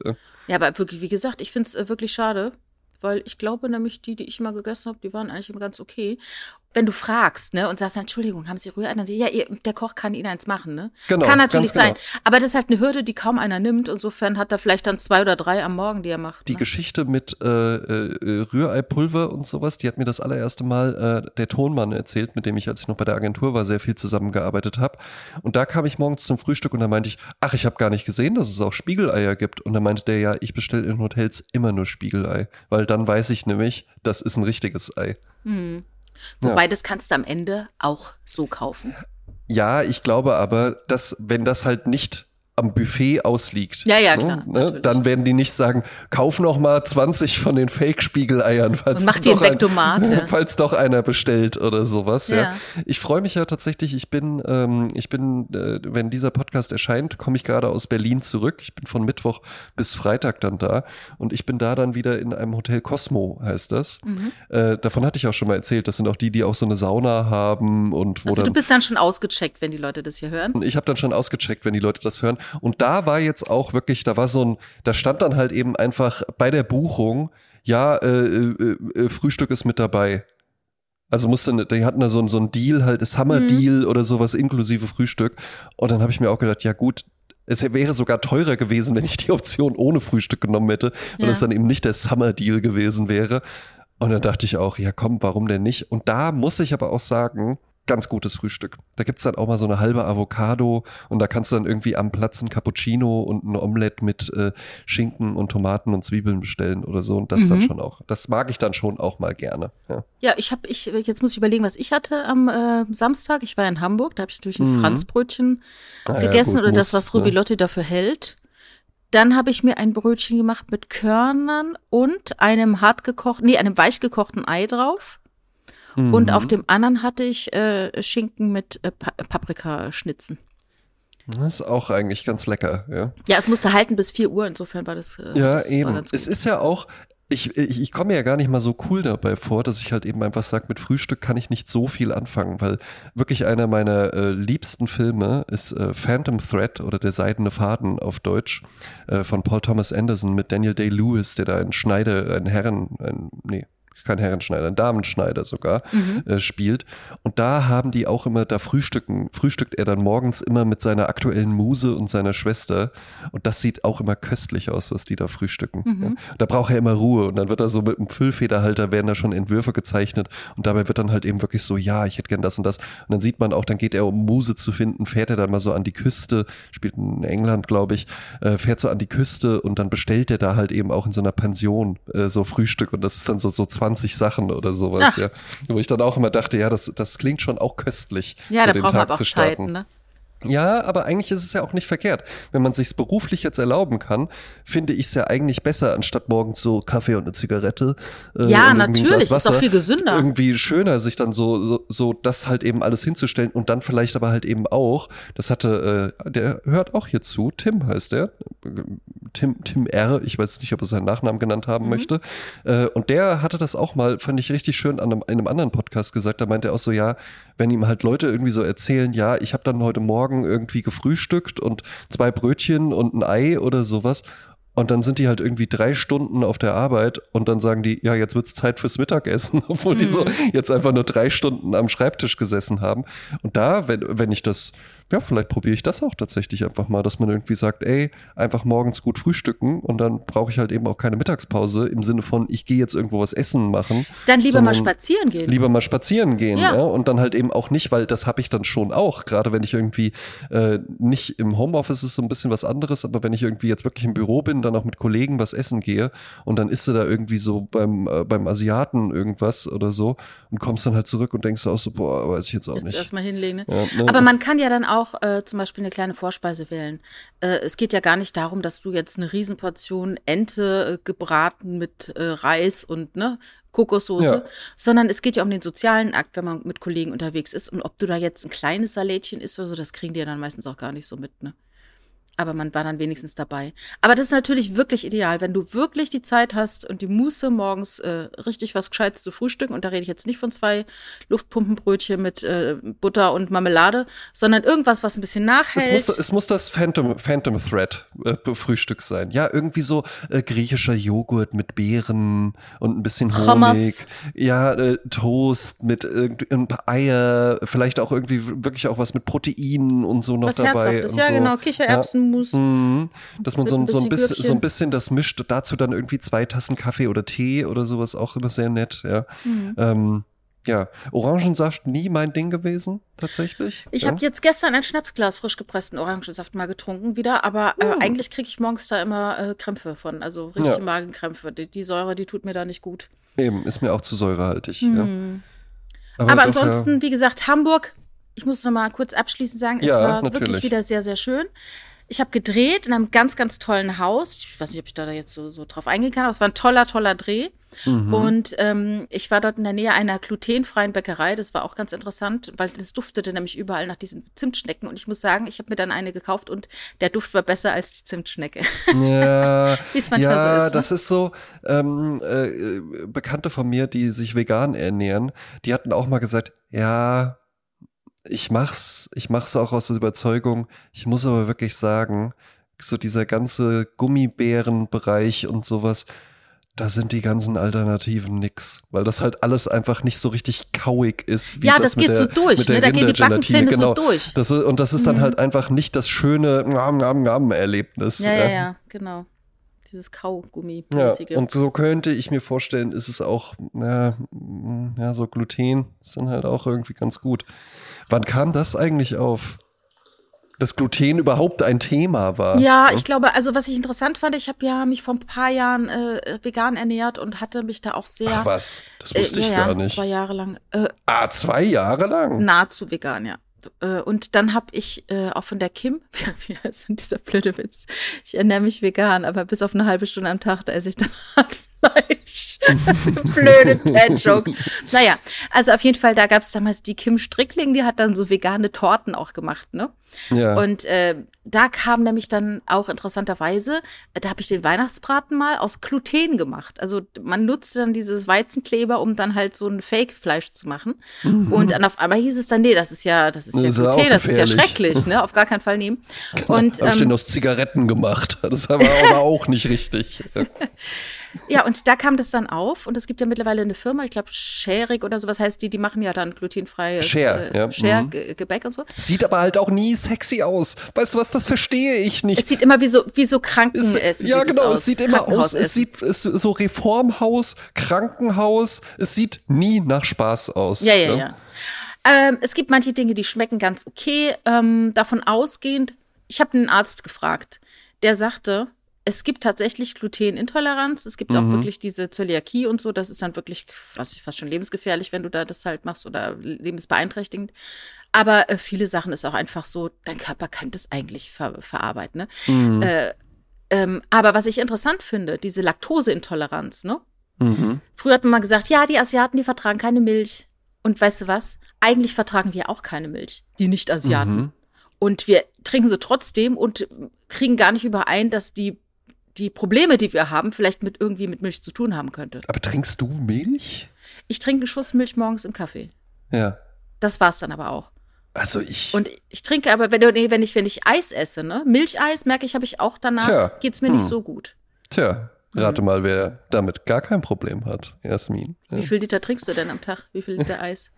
Ja, aber wirklich, wie gesagt, ich finde es äh, wirklich schade, weil ich glaube nämlich, die, die ich immer gegessen habe, die waren eigentlich immer ganz okay. Wenn du fragst, ne, und sagst, Entschuldigung, haben Sie Rührei? Dann sie, ja, ihr, der Koch kann Ihnen eins machen, ne? Genau, kann natürlich ganz sein. genau. Aber das ist halt eine Hürde, die kaum einer nimmt. Insofern hat er vielleicht dann zwei oder drei am Morgen, die er macht. Die ne? Geschichte mit äh, äh, Rühreipulver und sowas, die hat mir das allererste Mal äh, der Tonmann erzählt, mit dem ich, als ich noch bei der Agentur war, sehr viel zusammengearbeitet habe. Und da kam ich morgens zum Frühstück und da meinte ich, ach, ich habe gar nicht gesehen, dass es auch Spiegeleier gibt. Und da meinte der, ja, ich bestelle in Hotels immer nur Spiegelei, weil dann weiß ich nämlich, das ist ein richtiges Ei. Hm. Ja. Wobei, das kannst du am Ende auch so kaufen. Ja, ich glaube aber, dass wenn das halt nicht am Buffet ausliegt, Ja, ja, ne, klar, ne, dann werden die nicht sagen, kauf noch mal 20 von den Fake-Spiegeleiern, falls Und mach doch dir einen ein- Vektomat, ja. falls doch einer bestellt oder sowas. Ja. Ja. Ich freue mich ja tatsächlich. Ich bin, ähm, ich bin, äh, wenn dieser Podcast erscheint, komme ich gerade aus Berlin zurück. Ich bin von Mittwoch bis Freitag dann da und ich bin da dann wieder in einem Hotel Cosmo, heißt das. Mhm. Äh, davon hatte ich auch schon mal erzählt. Das sind auch die, die auch so eine Sauna haben und wo Also du bist dann schon ausgecheckt, wenn die Leute das hier hören. und ich habe dann schon ausgecheckt, wenn die Leute das hören. Und da war jetzt auch wirklich, da war so ein, da stand dann halt eben einfach bei der Buchung, ja, äh, äh, äh, Frühstück ist mit dabei. Also musste, ne- die hatten da so, ein- so ein Deal, halt, Summer Mhm. Deal oder sowas inklusive Frühstück. Und dann habe ich mir auch gedacht, ja gut, es wäre sogar teurer gewesen, wenn ich die Option ohne Frühstück genommen hätte, weil Ja. es dann eben nicht der Summer Deal gewesen wäre. Und dann dachte ich auch, ja komm, warum denn nicht? Und da muss ich aber auch sagen, ganz gutes Frühstück. Da gibt's dann auch mal so eine halbe Avocado und da kannst du dann irgendwie am Platz ein Cappuccino und ein Omelette mit äh, Schinken und Tomaten und Zwiebeln bestellen oder so. Und das Mhm. dann schon auch. Das mag ich dann schon auch mal gerne. Ja. Ja, ich habe, ich, jetzt muss ich überlegen, was ich hatte am äh, Samstag. Ich war in Hamburg, da habe ich natürlich ein Mhm. Franzbrötchen Ah ja, gegessen gut, oder das, muss, was Rubilotti dafür hält. Dann habe ich mir ein Brötchen gemacht mit Körnern und einem hart gekochten, nee, einem weich gekochten Ei drauf. Ne? Und Mhm. auf dem anderen hatte ich äh, Schinken mit äh, pa Paprikaschnitzen. Das ist auch eigentlich ganz lecker, ja. Ja, es musste halten bis 4 Uhr, insofern war das, äh, Ja, das eben. Es ist ja auch, ich, ich, ich komme mir ja gar nicht mal so cool dabei vor, dass ich halt eben einfach sage, mit Frühstück kann ich nicht so viel anfangen, weil wirklich einer meiner äh, liebsten Filme ist äh, Phantom Thread oder Der seidene Faden auf Deutsch äh, von Paul Thomas Anderson mit Daniel Day-Lewis, der da einen Schneider, einen Herren, ein, nee, kein Herrenschneider, ein Damenschneider sogar Mhm. äh, spielt. Und da haben die auch immer, da frühstücken, frühstückt er dann morgens immer mit seiner aktuellen Muse und seiner Schwester. Und das sieht auch immer köstlich aus, was die da frühstücken. Mhm. Ja. Da braucht er immer Ruhe. Und dann wird da so mit einem Füllfederhalter werden da schon Entwürfe gezeichnet. Und dabei wird dann halt eben wirklich so, ja, ich hätte gern das und das. Und dann sieht man auch, dann geht er, um Muse zu finden, fährt er dann mal so an die Küste, spielt in England, glaube ich, äh, fährt so an die Küste und dann bestellt er da halt eben auch in so einer Pension äh, so Frühstück. Und das ist dann so, so 20 Sachen oder sowas, Ach. ja. Wo ich dann auch immer dachte, ja, das, das klingt schon auch köstlich. Ja, so da den braucht man Tag aber auch zu starten. Zeiten, ne? Ja, aber eigentlich ist es ja auch nicht verkehrt. Wenn man sich's beruflich jetzt erlauben kann, finde ich es ja eigentlich besser, anstatt morgens so Kaffee und eine Zigarette. äh, Ja, natürlich, Glas ist doch Wasser. viel gesünder. Irgendwie schöner, sich dann so, so, so das halt eben alles hinzustellen und dann vielleicht aber halt eben auch, das hatte, äh, der hört auch hier zu, Tim heißt der, Tim, Tim R., ich weiß nicht, ob er seinen Nachnamen genannt haben Mhm. möchte. Äh, und der hatte das auch mal, fand ich richtig schön, an einem, in einem anderen Podcast gesagt. Da meinte er auch so, ja, wenn ihm halt Leute irgendwie so erzählen, ja, ich habe dann heute Morgen irgendwie gefrühstückt und zwei Brötchen und ein Ei oder sowas. Und dann sind die halt irgendwie drei Stunden auf der Arbeit und dann sagen die, ja, jetzt wird's Zeit fürs Mittagessen, obwohl die so jetzt einfach nur drei Stunden am Schreibtisch gesessen haben. Und da, wenn, wenn ich das, ja, vielleicht probiere ich das auch tatsächlich einfach mal, dass man irgendwie sagt, ey, einfach morgens gut frühstücken und dann brauche ich halt eben auch keine Mittagspause im Sinne von, ich gehe jetzt irgendwo was essen machen. Dann lieber mal spazieren gehen. Lieber mal spazieren gehen, Ja. ja. Und dann halt eben auch nicht, weil das habe ich dann schon auch, gerade wenn ich irgendwie äh, nicht im Homeoffice ist so ein bisschen was anderes, aber wenn ich irgendwie jetzt wirklich im Büro bin, dann auch mit Kollegen was essen gehe und dann isst du da irgendwie so beim, äh, beim Asiaten irgendwas oder so und kommst dann halt zurück und denkst auch so, boah, weiß ich jetzt auch Jetzt nicht. erstmal hinlegen. Ne? Ja, ne? Aber man kann ja dann auch äh, zum Beispiel eine kleine Vorspeise wählen. Äh, es geht ja gar nicht darum, dass du jetzt eine Riesenportion Ente äh, gebraten mit äh, Reis und ne, Kokossoße, Ja. sondern es geht ja um den sozialen Akt, wenn man mit Kollegen unterwegs ist. Und ob du da jetzt ein kleines Salätchen isst oder so, das kriegen die ja dann meistens auch gar nicht so mit, ne? Aber man war dann wenigstens dabei. Aber das ist natürlich wirklich ideal, wenn du wirklich die Zeit hast und die Muße, morgens äh, richtig was Gescheites zu frühstücken. Und da rede ich jetzt nicht von zwei Luftpumpenbrötchen mit äh, Butter und Marmelade, sondern irgendwas, was ein bisschen Es nachhält. muss, es muss das Phantom, Phantom Thread äh, Frühstück sein. Ja, irgendwie so äh, griechischer Joghurt mit Beeren und ein bisschen Honig. Hummus. Ja, äh, Toast mit ein paar Eier, vielleicht auch irgendwie wirklich auch was mit Proteinen und so noch was dabei. Und Ja, so. genau. Kichererbsenmus. Mhm. Dass man so, ein so, ein bisschen so ein bisschen das mischt, dazu dann irgendwie zwei Tassen Kaffee oder Tee oder sowas auch immer sehr nett, ja. Mhm. Ähm, ja, Orangensaft nie mein Ding gewesen, tatsächlich. Ich ja. habe jetzt gestern ein Schnapsglas frisch gepressten Orangensaft mal getrunken wieder, aber äh, eigentlich kriege ich morgens da immer äh, Krämpfe von, also richtige Ja. Magenkrämpfe. Die, die Säure, die tut mir da nicht gut. Eben, ist mir auch zu säurehaltig. Hm. Ja. Aber, doch, ansonsten, wie gesagt, Hamburg, ich muss noch mal kurz abschließend sagen, es war natürlich. wirklich wieder sehr, sehr schön. Ich habe gedreht in einem ganz, ganz tollen Haus. Ich weiß nicht, ob ich da jetzt so, so drauf eingehen kann, aber es war ein toller, toller Dreh. Mhm. Und ähm, ich war dort in der Nähe einer glutenfreien Bäckerei. Das war auch ganz interessant, weil es duftete nämlich überall nach diesen Zimtschnecken. Und ich muss sagen, ich habe mir dann eine gekauft und der Duft war besser als die Zimtschnecke. Ja, Wie es manchmal ja so ist, ne? das ist so, ähm, äh, äh, Bekannte von mir, die sich vegan ernähren, die hatten auch mal gesagt, ja, ich mach's, ich mach's auch aus der Überzeugung, ich muss aber wirklich sagen, so dieser ganze Gummibärenbereich und sowas, da sind die ganzen Alternativen nix, weil das halt alles einfach nicht so richtig kauig ist. Wie Ja, das, das geht der, so durch, ne? Da gehen die Backenzähne so genau. durch. Das, ist- und das ist dann Mhm. halt einfach nicht das schöne Ngam, Ngam, Ngam Erlebnis. ja, ja, ja, genau. Dieses Ja, Kaugummi-mäßige. und so könnte ich mir vorstellen, ist es auch, sein. Ja, so Gluten ist dann halt auch irgendwie ganz gut. Wann kam das eigentlich auf? Dass Gluten überhaupt ein Thema war. Ja, ich glaube, also was ich interessant fand, ich habe ja mich vor ein paar Jahren äh, vegan ernährt und hatte mich da auch sehr. Ach was, das wusste äh, ich ja, gar nicht. Zwei Jahre lang. Äh, ah, zwei Jahre lang? nahezu vegan, ja. Äh, Und dann habe ich äh, auch von der Kim, wie heißt denn dieser blöde Witz? Ich ernähre mich vegan, aber bis auf eine halbe Stunde am Tag, da esse ich dann Fleisch. so blöde Dad-Joke. Naja, also auf jeden Fall, da gab es damals die Kim Strickling, die hat dann so vegane Torten auch gemacht, ne? Ja. Und äh, da kam nämlich dann auch interessanterweise, da habe ich den Weihnachtsbraten mal aus Gluten gemacht. Also man nutzt dann dieses Weizenkleber, um dann halt so ein Fake-Fleisch zu machen. Und dann auf einmal hieß es dann, nee, das ist ja, das ist ja Mhm. Das ist ja auch Gluten, das ist ja schrecklich, ne? Auf gar keinen Fall nehmen. Und Hab ich den ähm, aus Zigaretten gemacht. Das war aber auch nicht richtig. ja, und da kam das dann auf. Und es gibt ja mittlerweile eine Firma, ich glaube Scherig oder sowas heißt die, die machen ja dann glutenfreies Share, äh, ja, Share mhm. Ge- Gebäck und so. Sieht aber halt auch nie sexy aus. Weißt du was, das verstehe ich Es nicht. sieht immer wie so, wie so Es, Krankenessen. ja, sieht es genau, aus. es sieht immer aus, es sieht es, so Reformhaus, Krankenhaus, es sieht nie nach Spaß aus. Ja, ja, ne? ja. Ähm, es gibt manche Dinge, die schmecken ganz okay. Ähm, davon ausgehend, ich habe einen Arzt gefragt, der sagte, es gibt tatsächlich Glutenintoleranz. Es gibt auch wirklich diese Zöliakie und so. Das ist dann wirklich, was ich fast schon lebensgefährlich, wenn du da das halt machst oder lebensbeeinträchtigend. Aber äh, viele Sachen ist auch einfach so, dein Körper kann das eigentlich ver verarbeiten. Ne? Äh, ähm, aber was ich interessant finde, diese Laktoseintoleranz, ne? Mhm. Früher hat man mal gesagt, ja, die Asiaten, die vertragen keine Milch. Und weißt du was? Eigentlich vertragen wir auch keine Milch, die Nicht-Asiaten. Mhm. Und wir trinken sie trotzdem und kriegen gar nicht überein, dass die, die Probleme, die wir haben, vielleicht mit irgendwie mit Milch zu tun haben könnte. Aber trinkst du Milch? Ich trinke einen Schuss Milch morgens im Kaffee. Ja. Das war's dann aber auch. Also ich. Und ich trinke aber, wenn, nee, wenn, ich, wenn ich Eis esse, ne? Milcheis, merke ich, habe ich auch danach, Tja. geht's mir nicht Hm. so gut. Tja, rate Mhm. mal, wer damit gar kein Problem hat. Jasmin. Ja. Wie viel Liter trinkst du denn am Tag? Wie viel Liter Eis?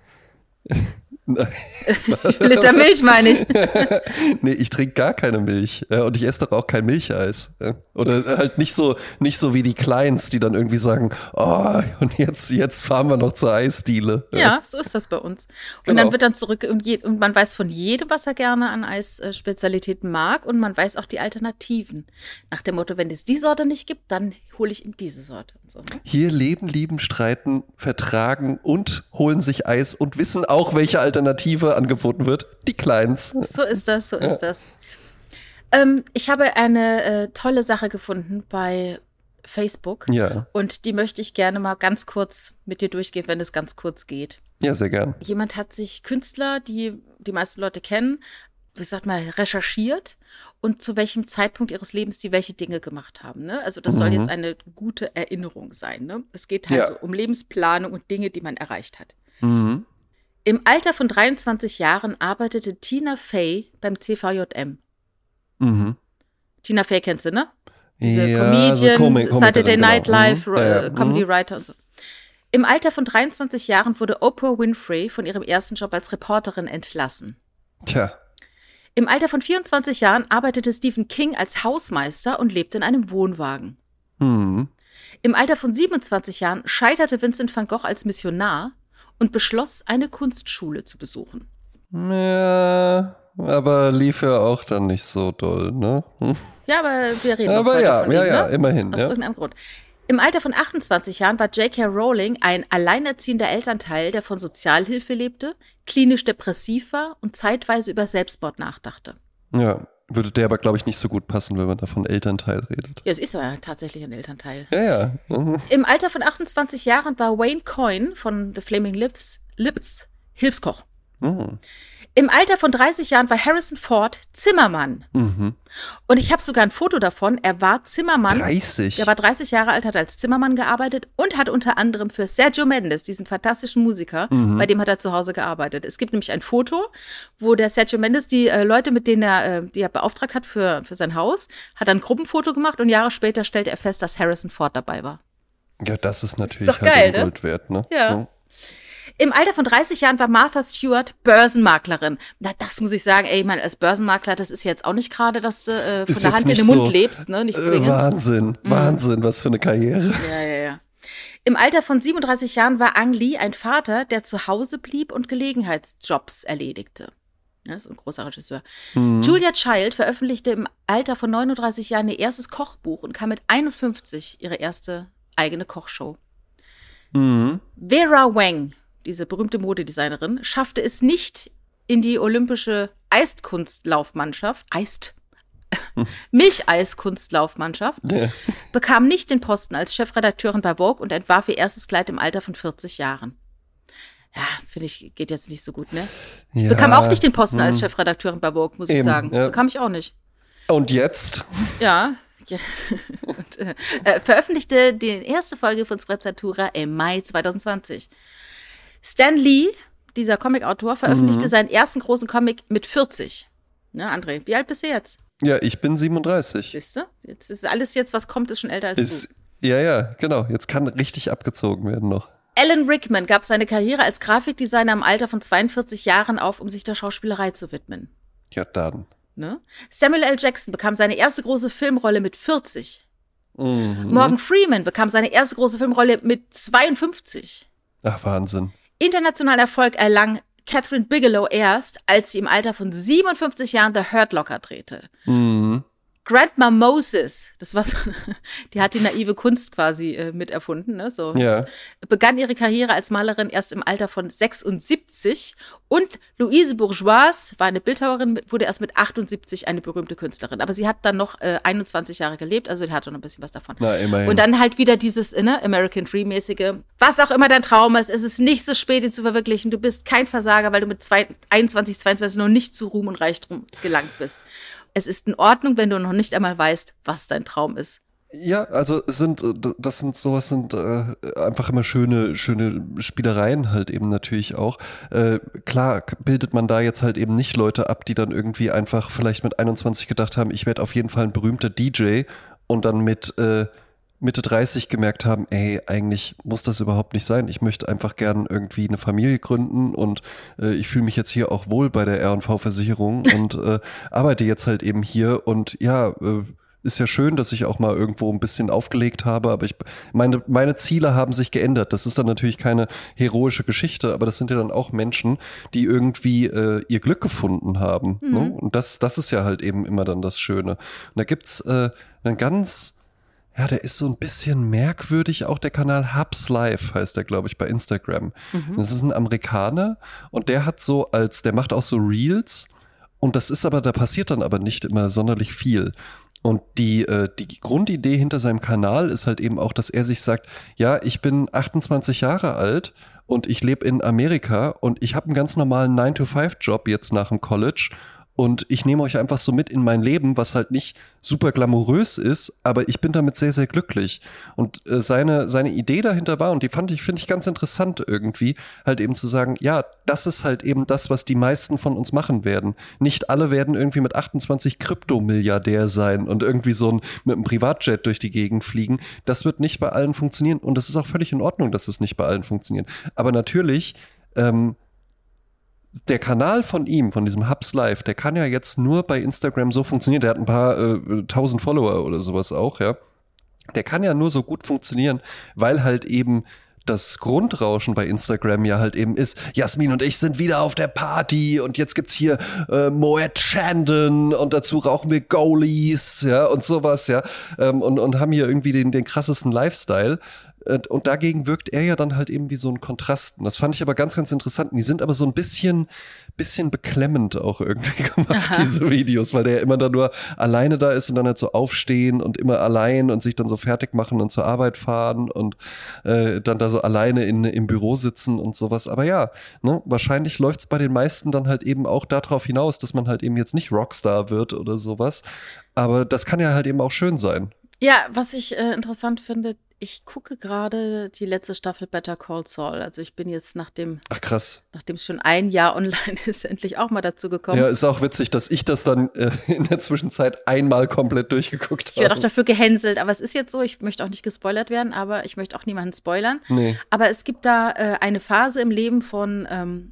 Liter Milch meine ich? nee, ich trinke gar keine Milch. Ja, und ich esse doch auch kein Milcheis. Oder halt nicht so, nicht so wie die Kleins, die dann irgendwie sagen, oh, und jetzt, jetzt fahren wir noch zur Eisdiele. Ja, so ist das bei uns. Und Genau. dann wird dann zurück und, je, und man weiß von jedem, was er gerne an Eisspezialitäten mag und man weiß auch die Alternativen. Nach dem Motto, wenn es die Sorte nicht gibt, dann hole ich ihm diese Sorte. So, ne? Hier leben, lieben, streiten, vertragen und holen sich Eis und wissen auch, welche Alternative angeboten wird. Die Kleins. so ist das, so ist das. Ähm, ich habe eine äh, tolle Sache gefunden bei Facebook Ja, und die möchte ich gerne mal ganz kurz mit dir durchgehen, wenn es ganz kurz geht. ja, sehr gern. jemand hat sich Künstler, die die meisten Leute kennen, wie sagt man, recherchiert und zu welchem Zeitpunkt ihres Lebens die welche Dinge gemacht haben. Ne? Also das soll jetzt eine gute Erinnerung sein. Ne? Es geht halt Ja. um Lebensplanung und Dinge, die man erreicht hat. Mhm. Im Alter von 23 Jahren arbeitete Tina Fey beim CVJM. Mhm. Tina Fey kennst du, ne? Diese Ja, Comedian, so Comi- Saturday Comikerin, Night genau. Live, Mhm. Ja, ja. Comedy Mhm. Writer und so. Im Alter von 23 Jahren wurde Oprah Winfrey von ihrem ersten Job als Reporterin entlassen. Tja. Im Alter von 24 Jahren arbeitete Stephen King als Hausmeister und lebte in einem Wohnwagen. Mhm. Im Alter von 27 Jahren scheiterte Vincent van Gogh als Missionar und beschloss, eine Kunstschule zu besuchen. Ja, aber lief ja auch dann nicht so doll, ne? Hm. Ja, aber wir reden Aber ja, von ja, ihm, ja, ne? immerhin. Aus Ja. irgendeinem Grund. Im Alter von 28 Jahren war J.K. Rowling ein alleinerziehender Elternteil, der von Sozialhilfe lebte, klinisch depressiv war und zeitweise über Selbstmord nachdachte. ja, würde der aber, glaube ich, nicht so gut passen, wenn man da von Elternteil redet. Ja, es ist ja tatsächlich ein Elternteil. Ja, ja. Mhm. Im Alter von 28 Jahren war Wayne Coyne von The Flaming Lips, Lips Hilfskoch. Mhm. Im Alter von 30 Jahren war Harrison Ford Zimmermann. Mhm. Und ich habe sogar ein Foto davon. Er war Zimmermann. 30. Er war 30 Jahre alt, hat als Zimmermann gearbeitet und hat unter anderem für Sergio Mendes, diesen fantastischen Musiker, Mhm. bei dem hat er zu Hause gearbeitet. Es gibt nämlich ein Foto, wo der Sergio Mendes die äh, Leute, mit denen er, äh, die er beauftragt hat für, für sein Haus, hat ein Gruppenfoto gemacht und Jahre später stellte er fest, dass Harrison Ford dabei war. ja, das ist natürlich doch halt geil, ein ne? Gold wert, ne? Ja. Im Alter von 30 Jahren war Martha Stewart Börsenmaklerin. Na, das muss ich sagen, ey, ich meine, als Börsenmakler, das ist jetzt auch nicht gerade, dass du äh, von Ist der Hand in den Mund so, lebst, ne? Nicht Äh, zwingend. Wahnsinn, Wahnsinn, was für eine Karriere. Ja, ja, ja. Im Alter von 37 Jahren war Ang Lee ein Vater, der zu Hause blieb und Gelegenheitsjobs erledigte. Ja, ist ein großer Regisseur. Mhm. Julia Child veröffentlichte im Alter von 39 Jahren ihr erstes Kochbuch und kam mit 51 ihre erste eigene Kochshow. Mhm. Vera Wang, diese berühmte Modedesignerin, schaffte es nicht in die olympische Eiskunstlaufmannschaft, Eist, Milcheiskunstlaufmannschaft, Ja. bekam nicht den Posten als Chefredakteurin bei Vogue und entwarf ihr erstes Kleid im Alter von 40 Jahren. Ja, finde ich, geht jetzt nicht so gut, ne? Ich Ja. bekam auch nicht den Posten als. Chefredakteurin bei Vogue, muss ich Eben, sagen. ja. Bekam ich auch nicht. Und jetzt? Ja. ja. Und, äh, äh, veröffentlichte die erste Folge von Sprezzatura im Mai 2020. Stan Lee, dieser Comicautor, veröffentlichte Mhm. seinen ersten großen Comic mit 40. Ne, André, wie alt bist du jetzt? Ja, ich bin 37. Siehst du? Jetzt ist alles jetzt, was kommt, ist schon älter als Ist, du. ja, ja, genau. Jetzt kann richtig abgezogen werden noch. Alan Rickman gab seine Karriere als Grafikdesigner im Alter von 42 Jahren auf, um sich der Schauspielerei zu widmen. Ja, dann. Ne? Samuel L. Jackson bekam seine erste große Filmrolle mit 40. Mhm. Morgan Freeman bekam seine erste große Filmrolle mit 52. Ach, Wahnsinn. Internationalen Erfolg erlang Catherine Bigelow erst, als sie im Alter von 57 Jahren The Hurt Locker drehte. Mhm. Grandma Moses, das war so, die hat die naive Kunst quasi äh, miterfunden, ne? So Ja. begann ihre Karriere als Malerin erst im Alter von 76 und Louise Bourgeois war eine Bildhauerin, wurde erst mit 78 eine berühmte Künstlerin. Aber sie hat dann noch äh, 21 Jahre gelebt, also hatte noch ein bisschen was davon. Na, immerhin. Und dann halt wieder dieses ne, American Dream-mäßige, was auch immer dein Traum ist, es ist nicht so spät, ihn zu verwirklichen. Du bist kein Versager, weil du mit zwei, 21, 22 noch nicht zu Ruhm und Reichtum gelangt bist. Es ist in Ordnung, wenn du noch nicht einmal weißt, was dein Traum ist. Ja, also sind äh, das sind sowas sind äh, einfach immer schöne schöne Spielereien halt eben natürlich auch. Äh, klar bildet man da jetzt halt eben nicht Leute ab, die dann irgendwie einfach vielleicht mit 21 gedacht haben, ich werde auf jeden Fall ein berühmter DJ und dann mit äh, Mitte 30 gemerkt haben, ey, eigentlich muss das überhaupt nicht sein. Ich möchte einfach gern irgendwie eine Familie gründen und äh, ich fühle mich jetzt hier auch wohl bei der R&V-Versicherung und äh, arbeite jetzt halt eben hier und ja, äh, ist ja schön, dass ich auch mal irgendwo ein bisschen aufgelegt habe, aber ich, meine, meine Ziele haben sich geändert. Das ist dann natürlich keine heroische Geschichte, aber das sind ja dann auch Menschen, die irgendwie äh, ihr Glück gefunden haben. Ne? Und das, das ist ja halt eben immer dann das Schöne. Und da gibt's äh, einen ganz, ja, der ist so ein bisschen merkwürdig, auch der Kanal Hubs Live heißt der, glaube ich, bei Instagram. Das ist ein Amerikaner und der hat so als, der macht auch so Reels und das ist aber, da passiert dann aber nicht immer sonderlich viel. Und die, äh, die Grundidee hinter seinem Kanal ist halt eben auch, dass er sich sagt, ja, ich bin 28 Jahre alt und ich lebe in Amerika und ich habe einen ganz normalen 9-to-5-Job jetzt nach dem College und ich nehme euch einfach so mit in mein Leben, was halt nicht super glamourös ist, aber ich bin damit sehr, sehr glücklich. Und äh, seine, seine Idee dahinter war, und die fand ich, finde ich ganz interessant irgendwie, halt eben zu sagen, ja, das ist halt eben das, was die meisten von uns machen werden. Nicht alle werden irgendwie mit 28 Kryptomilliardär sein und irgendwie so ein, mit einem Privatjet durch die Gegend fliegen. Das wird nicht bei allen funktionieren. Und das ist auch völlig in Ordnung, dass es nicht bei allen funktioniert. Aber natürlich, ähm, der Kanal von ihm, von diesem Hubs Live, der kann ja jetzt nur bei Instagram so funktionieren. Der hat ein paar äh, tausend Follower oder sowas auch, ja. Der kann ja nur so gut funktionieren, weil halt eben das Grundrauschen bei Instagram ja halt eben ist, Jasmin und ich sind wieder auf der Party und jetzt gibt's hier äh, Moet Chandon und dazu rauchen wir Goalies, ja, und sowas, ja, ähm, und, und haben hier irgendwie den, den krassesten Lifestyle. Und, und dagegen wirkt er ja dann halt eben wie so ein Kontrast. Und das fand ich aber ganz, ganz interessant. Und die sind aber so ein bisschen, bisschen beklemmend auch irgendwie gemacht, Aha. diese Videos, weil der ja immer da nur alleine da ist und dann halt so aufstehen und immer allein und sich dann so fertig machen und zur Arbeit fahren und äh, dann da so alleine in, im Büro sitzen und sowas. Aber ja, ne, wahrscheinlich läuft's bei den meisten dann halt eben auch darauf hinaus, dass man halt eben jetzt nicht Rockstar wird oder sowas. Aber das kann ja halt eben auch schön sein. Ja, was ich äh, interessant finde, ich gucke gerade die letzte Staffel Better Call Saul. Also ich bin jetzt, nachdem Ach krass. nachdem es schon ein Jahr online ist, endlich auch mal dazu gekommen. Ja, ist auch witzig, dass ich das dann äh, in der Zwischenzeit einmal komplett durchgeguckt ich werde auch habe. dafür gehänselt, aber es ist jetzt so, ich möchte auch nicht gespoilert werden, aber ich möchte auch niemanden spoilern. Nee. Aber es gibt da äh, eine Phase im Leben von ähm,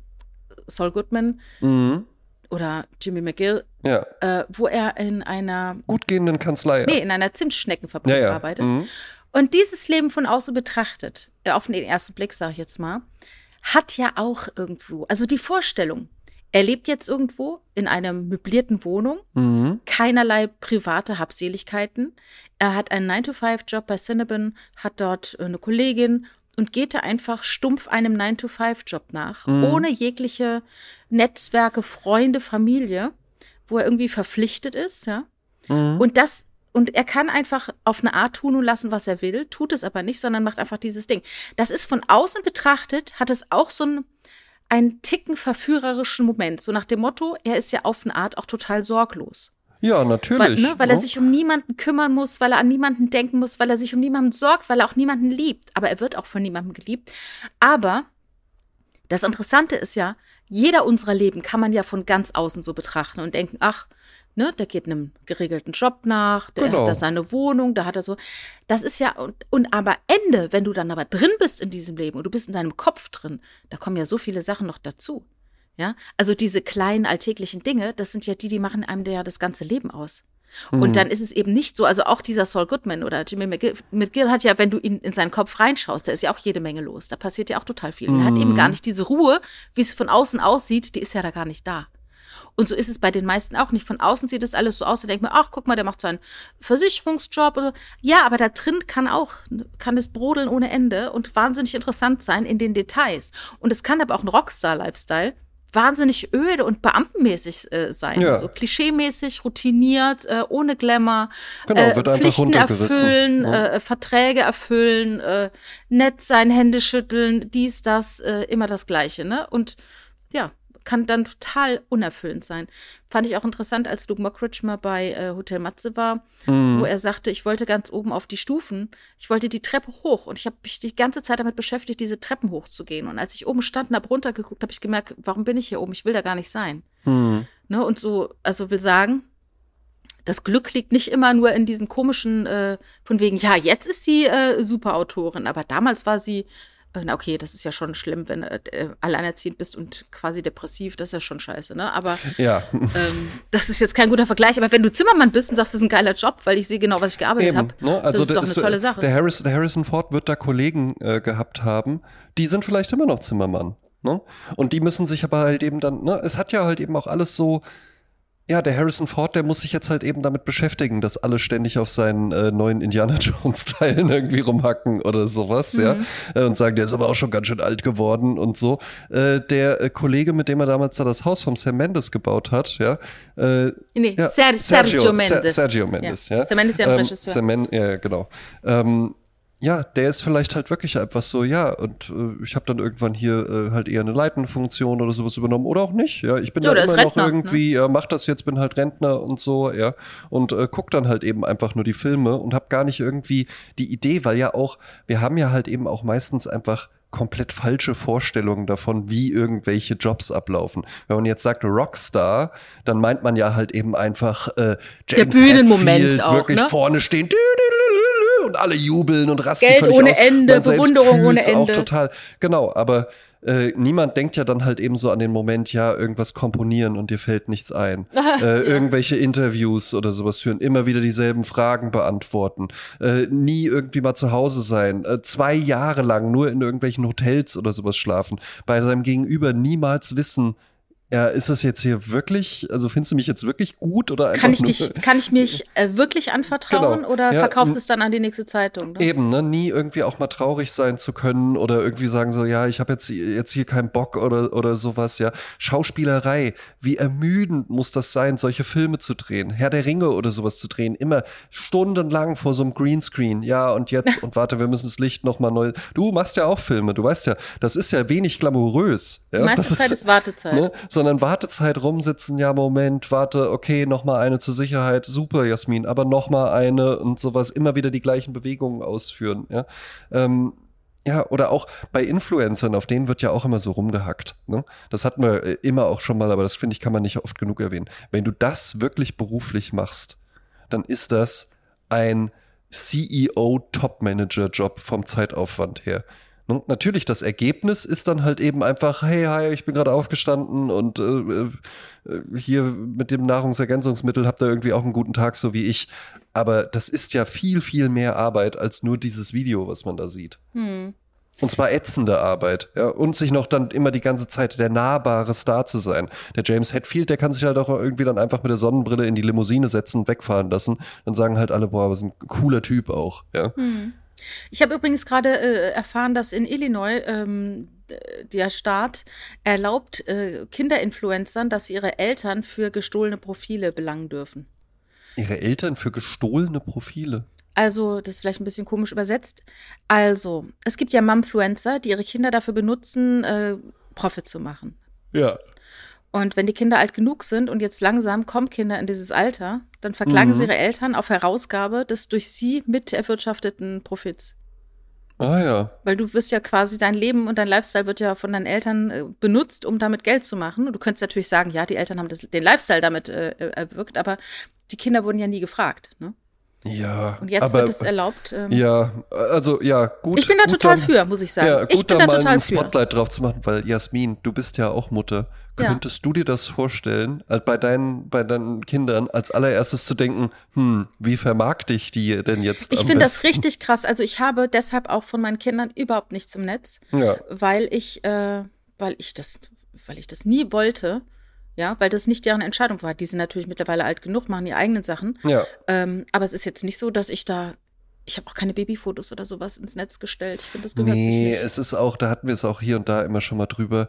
Saul Goodman Mhm. oder Jimmy McGill, Ja, äh, wo er in einer, gut gehenden Kanzlei. nee, in einer Zimtschneckenfabrik ja, ja. arbeitet. Mhm. Und dieses Leben von außen betrachtet, äh, auf den ersten Blick sage ich jetzt mal, hat ja auch irgendwo, also die Vorstellung, er lebt jetzt irgendwo in einer möblierten Wohnung, mhm. keinerlei private Habseligkeiten. Er hat einen 9-to-5-Job bei Cinnabon, hat dort äh, eine Kollegin und geht da einfach stumpf einem 9-to-5-Job nach, mhm. ohne jegliche Netzwerke, Freunde, Familie, wo er irgendwie verpflichtet ist, ja. Mhm. Und das und er kann einfach auf eine Art tun und lassen, was er will, tut es aber nicht, sondern macht einfach dieses Ding. Das ist von außen betrachtet, hat es auch so ein, einen Ticken verführerischen Moment. So nach dem Motto, er ist ja auf eine Art auch total sorglos. Ja, natürlich. Weil, ne, weil er sich um niemanden kümmern muss, weil er an niemanden denken muss, weil er sich um niemanden sorgt, weil er auch niemanden liebt. Aber er wird auch von niemandem geliebt. Aber das Interessante ist ja, jeder unserer Leben kann man ja von ganz außen so betrachten und denken, ach, Ne, der geht einem geregelten Job nach, der genau. hat da seine Wohnung, da hat er so. Das ist ja, und, und aber Ende, wenn du dann aber drin bist in diesem Leben und du bist in deinem Kopf drin, da kommen ja so viele Sachen noch dazu. Ja, also diese kleinen alltäglichen Dinge, das sind ja die, die machen einem ja das ganze Leben aus. Mhm. Und dann ist es eben nicht so, also auch dieser Saul Goodman oder Jimmy McGill, McGill hat ja, wenn du ihn in seinen Kopf reinschaust, da ist ja auch jede Menge los. Da passiert ja auch total viel. Mhm. Er hat eben mhm. gar nicht diese Ruhe, wie es von außen aussieht, die ist ja da gar nicht da. Und so ist es bei den meisten auch nicht. Von außen sieht das alles so aus, da denkt man, ach, guck mal, der macht seinen Versicherungsjob. Oder, ja, aber da drin kann auch, kann es brodeln ohne Ende und wahnsinnig interessant sein in den Details. Und es kann aber auch ein Rockstar-Lifestyle wahnsinnig öde und beamtenmäßig äh, sein. Ja. So klischeemäßig, routiniert, äh, ohne Glamour. Genau, äh, wird Pflichten erfüllen, ja. äh, Verträge erfüllen, äh, nett sein, Hände schütteln, dies, das, äh, immer das Gleiche. Ne? Und ja, kann dann total unerfüllend sein. Fand ich auch interessant, als Luke Mockridge mal bei äh, Hotel Matze war, mhm. wo er sagte, ich wollte ganz oben auf die Stufen, ich wollte die Treppe hoch und ich habe mich die ganze Zeit damit beschäftigt, diese Treppen hochzugehen. Und als ich oben stand und habe runtergeguckt, habe ich gemerkt, warum bin ich hier oben? Ich will da gar nicht sein. Mhm. Ne, und so, also will sagen, das Glück liegt nicht immer nur in diesen komischen, äh, von wegen, ja, jetzt ist sie äh, Superautorin, aber damals war sie na okay, das ist ja schon schlimm, wenn du äh, alleinerziehend bist und quasi depressiv, das ist ja schon scheiße, ne? Aber ja. ähm, das ist jetzt kein guter Vergleich. Aber wenn du Zimmermann bist und sagst, das ist ein geiler Job, weil ich sehe genau, was ich gearbeitet habe, ne? also das ist doch eine tolle Sache. Der, Harris, der Harrison Ford wird da Kollegen äh, gehabt haben, die sind vielleicht immer noch Zimmermann. Ne? Und die müssen sich aber halt eben dann, ne? Es hat ja halt eben auch alles so ja, der Harrison Ford, der muss sich jetzt halt eben damit beschäftigen, dass alle ständig auf seinen äh, neuen Indiana Jones-Teilen irgendwie rumhacken oder sowas, mhm. ja. Äh, und sagen, der ist aber auch schon ganz schön alt geworden und so. Äh, der äh, Kollege, mit dem er damals da das Haus vom Sam Mendes gebaut hat, ja. Äh, nee, ja, Ser Sergio, Sergio Mendes. Sergio Mendes, ja. ja. Sam Mendes ist ja ein ähm, Regisseur. Sam ja, genau. Ähm, ja, der ist vielleicht halt wirklich etwas so, ja, und äh, ich habe dann irgendwann hier äh, halt eher eine leitende Funktion oder sowas übernommen oder auch nicht. Ja, ich bin ja, da immer Rentner, noch irgendwie, ne? äh, mach das jetzt, bin halt Rentner und so, ja, und äh, guck dann halt eben einfach nur die Filme und habe gar nicht irgendwie die Idee, weil ja auch, wir haben ja halt eben auch meistens einfach komplett falsche Vorstellungen davon, wie irgendwelche Jobs ablaufen. Wenn man jetzt sagt Rockstar, dann meint man ja halt eben einfach äh, James Der Bühnenmoment auch, wirklich ne? vorne stehen und alle jubeln und rasten Geld völlig ohne aus. Ende, Bewunderung ohne Ende. Auch total, genau, aber äh, niemand denkt ja dann halt eben so an den Moment, ja, irgendwas komponieren und dir fällt nichts ein. äh, ja. Irgendwelche Interviews oder sowas führen, immer wieder dieselben Fragen beantworten, äh, nie irgendwie mal zu Hause sein, äh, zwei Jahre lang nur in irgendwelchen Hotels oder sowas schlafen, bei seinem Gegenüber niemals wissen, ja, ist das jetzt hier wirklich, also findest du mich jetzt wirklich gut oder einfach Kann ich dich, kann ich mich äh, wirklich anvertrauen genau. oder ja, verkaufst es dann an die nächste Zeitung? Ne? Eben, ne, nie irgendwie auch mal traurig sein zu können oder irgendwie sagen so, ja, ich habe jetzt jetzt hier keinen Bock oder oder sowas, ja. Schauspielerei, wie ermüdend muss das sein, solche Filme zu drehen, Herr der Ringe oder sowas zu drehen, immer stundenlang vor so einem Greenscreen. Ja, und jetzt und warte, wir müssen das Licht noch mal neu. Du machst ja auch Filme, du weißt ja, das ist ja wenig glamourös. Ja? Die meiste Zeit ist, Wartezeit. Ne? Sondern Wartezeit rumsitzen, ja, Moment, warte, okay, nochmal eine zur Sicherheit, super, Jasmin, aber nochmal eine und sowas, immer wieder die gleichen Bewegungen ausführen, ja. Ähm, ja, oder auch bei Influencern, auf denen wird ja auch immer so rumgehackt. Ne? Das hatten wir äh, immer auch schon mal, aber das finde ich, kann man nicht oft genug erwähnen. Wenn du das wirklich beruflich machst, dann ist das ein CEO-Top-Manager-Job vom Zeitaufwand her. Ne? Natürlich, das Ergebnis ist dann halt eben einfach, hey, hi, ich bin gerade aufgestanden und äh, äh, hier mit dem Nahrungsergänzungsmittel habt ihr irgendwie auch einen guten Tag, so wie ich. Aber das ist ja viel, viel mehr Arbeit als nur dieses Video, was man da sieht. Hm. Und zwar ätzende Arbeit. Ja, und sich noch dann immer die ganze Zeit der nahbare Star zu sein. Der James Hetfield, der kann sich halt auch irgendwie dann einfach mit der Sonnenbrille in die Limousine setzen und wegfahren lassen. Dann sagen halt alle, boah, was ein cooler Typ auch. Ja. Hm. Ich habe übrigens gerade äh, erfahren, dass in Illinois ähm, der Staat erlaubt äh, Kinderinfluencern, dass sie ihre Eltern für gestohlene Profile belangen dürfen. Ihre Eltern für gestohlene Profile? Also, das ist vielleicht ein bisschen komisch übersetzt. Also, es gibt ja Mumfluencer, die ihre Kinder dafür benutzen, äh, Profit zu machen. Ja. Und wenn die Kinder alt genug sind und jetzt langsam kommen Kinder in dieses Alter, dann verklagen Mhm. sie ihre Eltern auf Herausgabe des durch sie mit erwirtschafteten Profits. Ah ja. Weil du wirst ja quasi, dein Leben und dein Lifestyle wird ja von deinen Eltern äh, benutzt, um damit Geld zu machen. Und du könntest natürlich sagen, ja, die Eltern haben das, den Lifestyle damit äh, äh, erwirkt, aber die Kinder wurden ja nie gefragt. Ne? Ja. Und jetzt aber, wird es erlaubt. Ähm, Ja, also ja, gut. ich bin da total dann- für, muss ich sagen. Ja, gut, ich bin da da mal total ein für. Spotlight drauf zu machen, weil Jasmin, du bist ja auch Mutter. Ja. Könntest du dir das vorstellen, äh, bei deinen, bei deinen Kindern als allererstes zu denken, hm, wie vermarkte ich die denn jetzt Ich finde das richtig krass. Also ich habe deshalb auch von meinen Kindern überhaupt nichts im Netz, Ja. weil ich, äh, weil ich das, weil ich das nie wollte. Ja, weil das nicht deren Entscheidung war. Die sind natürlich mittlerweile alt genug, machen ihre eigenen Sachen. Ja. Ähm, aber es ist jetzt nicht so, dass ich da, ich habe auch keine Babyfotos oder sowas ins Netz gestellt. Ich finde, das gehört sich Nee, nicht. es ist auch, da hatten wir es auch hier und da immer schon mal drüber.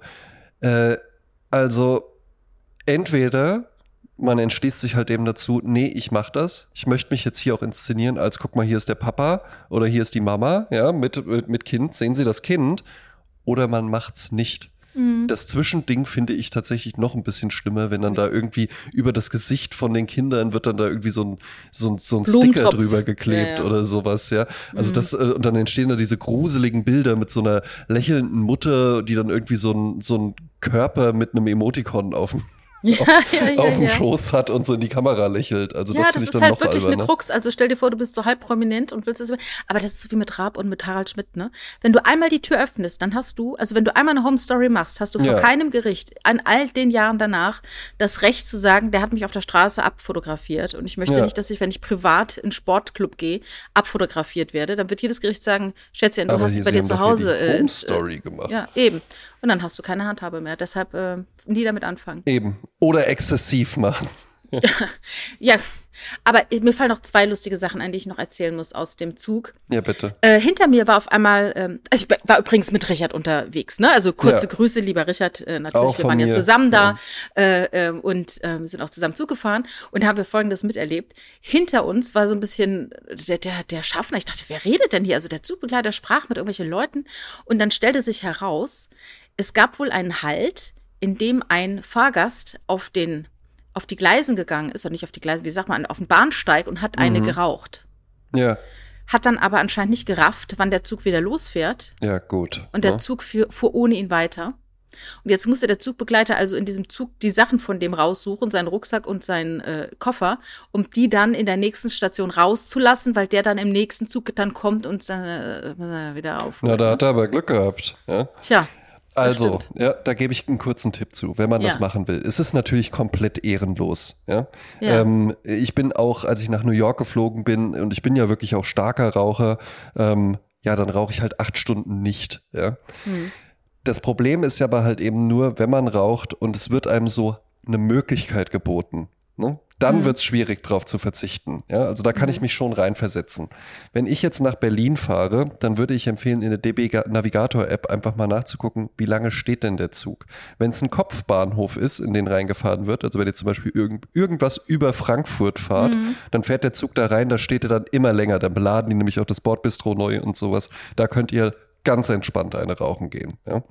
Äh, also, entweder man entschließt sich halt eben dazu, nee, ich mach das. Ich möchte mich jetzt hier auch inszenieren, als guck mal, hier ist der Papa oder hier ist die Mama, ja, mit, mit, mit Kind, sehen Sie das Kind. Oder man macht's nicht. Mhm. Das Zwischending finde ich tatsächlich noch ein bisschen schlimmer, wenn dann da irgendwie über das Gesicht von den Kindern wird dann da irgendwie so ein, so ein, so ein Sticker drüber geklebt Ja, ja. oder sowas, ja. Also Mhm. das, äh, und dann entstehen da diese gruseligen Bilder mit so einer lächelnden Mutter, die dann irgendwie so ein, so ein Körper mit einem Emoticon auf dem, Ja, ja, auf dem. Schoß hat und so in die Kamera lächelt. Also das das, finde ich ist dann halt noch wirklich eine alberner. Krux. Also stell dir vor, du bist so halb prominent und willst das. Aber das ist so wie mit Raab und mit Harald Schmidt, ne? Wenn du einmal die Tür öffnest, dann hast du, also wenn du einmal eine Home Story machst, hast du vor keinem Gericht an all den Jahren danach das Recht zu sagen, der hat mich auf der Straße abfotografiert. Und ich möchte nicht, dass ich, wenn ich privat in Sportclub gehe, abfotografiert werde. Dann wird jedes Gericht sagen, Schätzchen, du Aber hast bei dir zu Hause. die äh, Home äh, Story gemacht. Ja, eben. Und dann hast du keine Handhabe mehr. Deshalb äh, nie damit anfangen. Eben. Oder exzessiv machen. Ja, aber mir fallen noch zwei lustige Sachen ein, die ich noch erzählen muss aus dem Zug. Ja, bitte. Äh, hinter mir war auf einmal, ähm, also ich war übrigens mit Richard unterwegs, ne? Also kurze Ja. Grüße, lieber Richard, äh, Auch natürlich. Wir von waren ja mir. zusammen da äh, ähm, und ähm, sind auch zusammen Zug gefahren und haben wir folgendes miterlebt. Hinter uns war so ein bisschen der, der, der Schaffner. Ich dachte, wer redet denn hier? Also der Zugbegleiter sprach mit irgendwelchen Leuten und dann stellte sich heraus, es gab wohl einen Halt, in dem ein Fahrgast auf den auf die Gleisen gegangen ist, oder nicht auf die Gleisen, wie sagt man, auf den Bahnsteig und hat eine Mhm. geraucht. Ja. Hat dann aber anscheinend nicht gerafft, wann der Zug wieder losfährt. Ja, gut. Und der Ja. Zug fuhr, fuhr ohne ihn weiter. Und jetzt musste der Zugbegleiter also in diesem Zug die Sachen von dem raussuchen, seinen Rucksack und seinen äh, Koffer, um die dann in der nächsten Station rauszulassen, weil der dann im nächsten Zug dann kommt und dann äh, wieder auf. Na, da hat er aber Glück gehabt. Ja. Tja, Also, ja, da gebe ich einen kurzen Tipp zu, wenn man das Ja. machen will. Es ist natürlich komplett ehrenlos. Ja? Ja. Ähm, ich bin auch, als ich nach New York geflogen bin, und ich bin ja wirklich auch starker Raucher, ähm, ja, dann rauche ich halt acht Stunden nicht. Ja? Hm. Das Problem ist ja aber halt eben nur, wenn man raucht und es wird einem so eine Möglichkeit geboten. Ne? Dann Mhm. wird es schwierig, darauf zu verzichten. Ja, also da kann ich mich schon reinversetzen. Wenn ich jetzt nach Berlin fahre, dann würde ich empfehlen, in der DB Ga- Navigator-App einfach mal nachzugucken, wie lange steht denn der Zug. Wenn es ein Kopfbahnhof ist, in den reingefahren wird, also wenn ihr zum Beispiel irgend, irgendwas über Frankfurt fahrt, Mhm. dann fährt der Zug da rein, da steht er dann immer länger. Dann beladen die nämlich auch das Bordbistro neu und sowas. Da könnt ihr ganz entspannt eine rauchen gehen. Ja?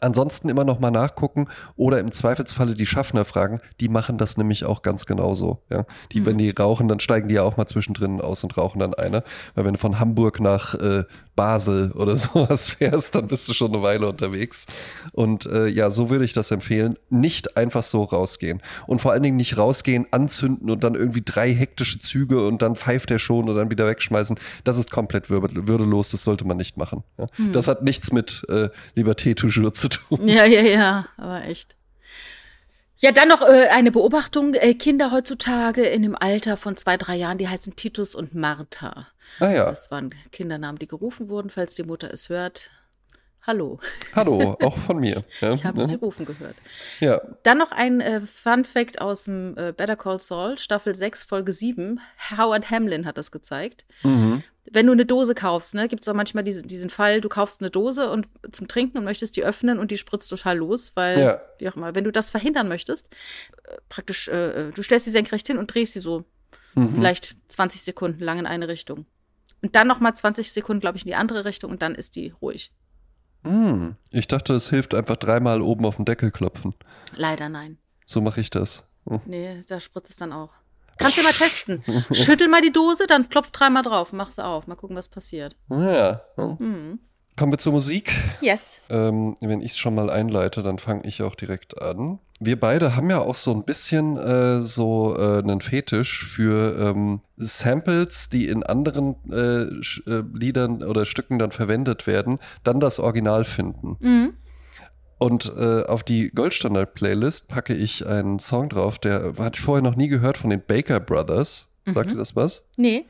Ansonsten immer noch mal nachgucken oder im Zweifelsfalle die Schaffner fragen. Die machen das nämlich auch ganz genauso. Ja? Die, wenn die rauchen, dann steigen die ja auch mal zwischendrin aus und rauchen dann eine. Weil wenn du von Hamburg nach äh, Basel oder sowas fährst, dann bist du schon eine Weile unterwegs. Und äh, ja, so würde ich das empfehlen. Nicht einfach so rausgehen. Und vor allen Dingen nicht rausgehen, anzünden und dann irgendwie drei hektische Züge und dann pfeift er schon und dann wieder wegschmeißen. Das ist komplett würdelos, das sollte man nicht machen. Ja? Hm. Das hat nichts mit äh, Liberté toujours zu tun. Ja, ja, ja, aber echt. Ja, dann noch äh, eine Beobachtung. Äh, Kinder heutzutage in dem Alter von zwei, drei Jahren, die heißen Titus und Martha. Ah ja. Das waren Kindernamen, die gerufen wurden, falls die Mutter es hört. Hallo. Hallo, auch von mir. Ja, ich habe ja. sie rufen gehört. Ja. Dann noch ein äh, Fun Fact aus dem äh, Better Call Saul, Staffel 6, Folge 7. Howard Hamlin hat das gezeigt. Mhm. Wenn du eine Dose kaufst, ne, gibt es auch manchmal diesen, diesen Fall, du kaufst eine Dose und zum Trinken und möchtest die öffnen und die spritzt total los, weil, ja. wie auch immer, wenn du das verhindern möchtest, äh, praktisch, äh, äh, du stellst sie senkrecht hin und drehst sie so mhm. vielleicht 20 Sekunden lang in eine Richtung. Und dann nochmal 20 Sekunden, glaube ich, in die andere Richtung und dann ist die ruhig. Hm, ich dachte, es hilft einfach dreimal oben auf den Deckel klopfen. Leider nein. So mache ich das. Hm. Nee, da spritzt es dann auch. Kannst du mal testen. Schüttel mal die Dose, dann klopf dreimal drauf, mach sie auf. Mal gucken, was passiert. Ja. Hm. Mhm. Kommen wir zur Musik. Yes. Ähm, wenn ich es schon mal einleite, dann fange ich auch direkt an. Wir beide haben ja auch so ein bisschen äh, so äh, einen Fetisch für ähm, Samples, die in anderen äh, äh, Liedern oder Stücken dann verwendet werden, dann das Original finden. Mhm. Und äh, auf die Goldstandard-Playlist packe ich einen Song drauf, der hatte ich vorher noch nie gehört von den Baker Brothers. Sagt mhm. ihr das was? Nee.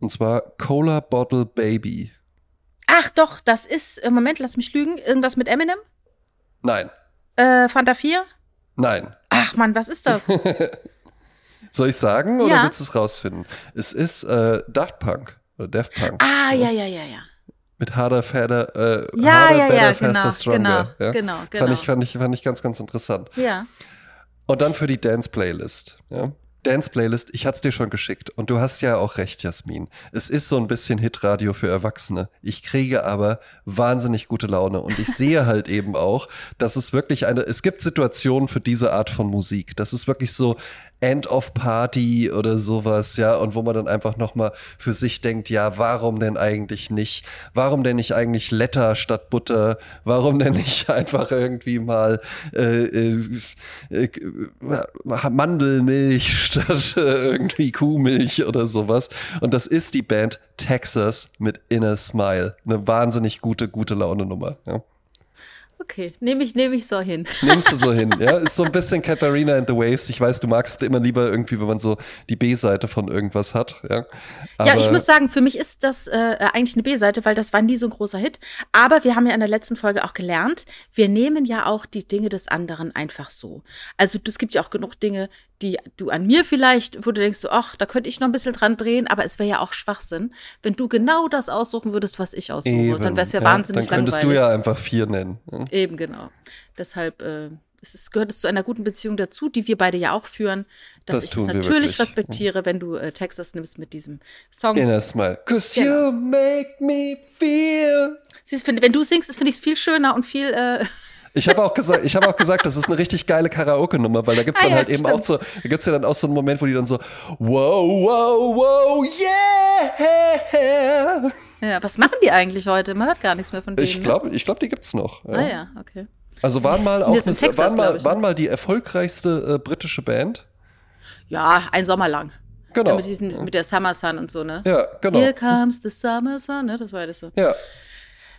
Und zwar Cola Bottle Baby. Ach doch, das ist, im Moment, lass mich lügen, irgendwas mit Eminem? Nein. Äh, Fanta 4? Nein. Ach Mann, was ist das? Soll ich sagen oder ja. willst du es rausfinden? Es ist äh, Daft Punk oder Daft Punk. Ah, ja, ja, ja, ja. Mit harder, fader, äh, ja, harder, ja, better, ja, faster, genau, stronger. Genau, ja? genau, genau. Fand ich, fand, ich, fand ich ganz, ganz interessant. Ja. Und dann für die Dance-Playlist. Ja? Dance-Playlist, ich hatte es dir schon geschickt. Und du hast ja auch recht, Jasmin. Es ist so ein bisschen Hitradio für Erwachsene. Ich kriege aber wahnsinnig gute Laune. Und ich sehe halt eben auch, dass es wirklich eine, es gibt Situationen für diese Art von Musik. Das ist wirklich so, End of Party oder sowas, ja, und wo man dann einfach nochmal für sich denkt, ja, warum denn eigentlich nicht? Warum denn nicht eigentlich Letter statt Butter? Warum denn nicht einfach irgendwie mal äh, äh, äh, Mandelmilch statt äh, irgendwie Kuhmilch oder sowas? Und das ist die Band Texas mit Inner Smile. Eine wahnsinnig gute, gute Laune-Nummer. Ja. Okay, nehme ich, nehm ich so hin. Nimmst du so hin, ja? Ist so ein bisschen Katharina and the Waves. Ich weiß, du magst immer lieber irgendwie, wenn man so die B-Seite von irgendwas hat, ja. Aber ja, ich muss sagen, für mich ist das äh, eigentlich eine B-Seite, weil das war nie so ein großer Hit. Aber wir haben ja in der letzten Folge auch gelernt, wir nehmen ja auch die Dinge des anderen einfach so. Also es gibt ja auch genug Dinge, die du an mir vielleicht, wo du denkst, ach, da könnte ich noch ein bisschen dran drehen, aber es wäre ja auch Schwachsinn, wenn du genau das aussuchen würdest, was ich aussuche. Eben, dann wäre es ja, ja, wahnsinnig langweilig. Dann könntest langweilig. du ja einfach vier nennen. Ja. Eben, genau. Deshalb äh, es ist, gehört es zu einer guten Beziehung dazu, die wir beide ja auch führen, dass das ich das natürlich respektiere, wenn du äh, Texas nimmst mit diesem Song. Inner Smile. Cause genau. you make me feel. Siehst, wenn du singst, finde ich es viel schöner und viel äh, ich habe auch gesagt, ich habe auch gesagt, das ist eine richtig geile Karaoke-Nummer, weil da gibt es ah dann ah, ja, halt eben stimmt. auch so, da gibt ja dann auch so einen Moment, wo die dann so, wow, wow, wow, yeah. Ja, was machen die eigentlich heute? Man hört gar nichts mehr von denen. Ich glaube, ne? ich glaube, die gibt's noch. Ja. Ah ja, okay. Also waren mal auch Texas, waren, mal, ich, ne? waren mal die erfolgreichste äh, britische Band. Ja, ein Sommer lang. Genau. Ja, mit, diesen, mit der Summer Sun und so, ne? Ja, genau. Here comes the Summer Sun, ne? Das war das so. Ja.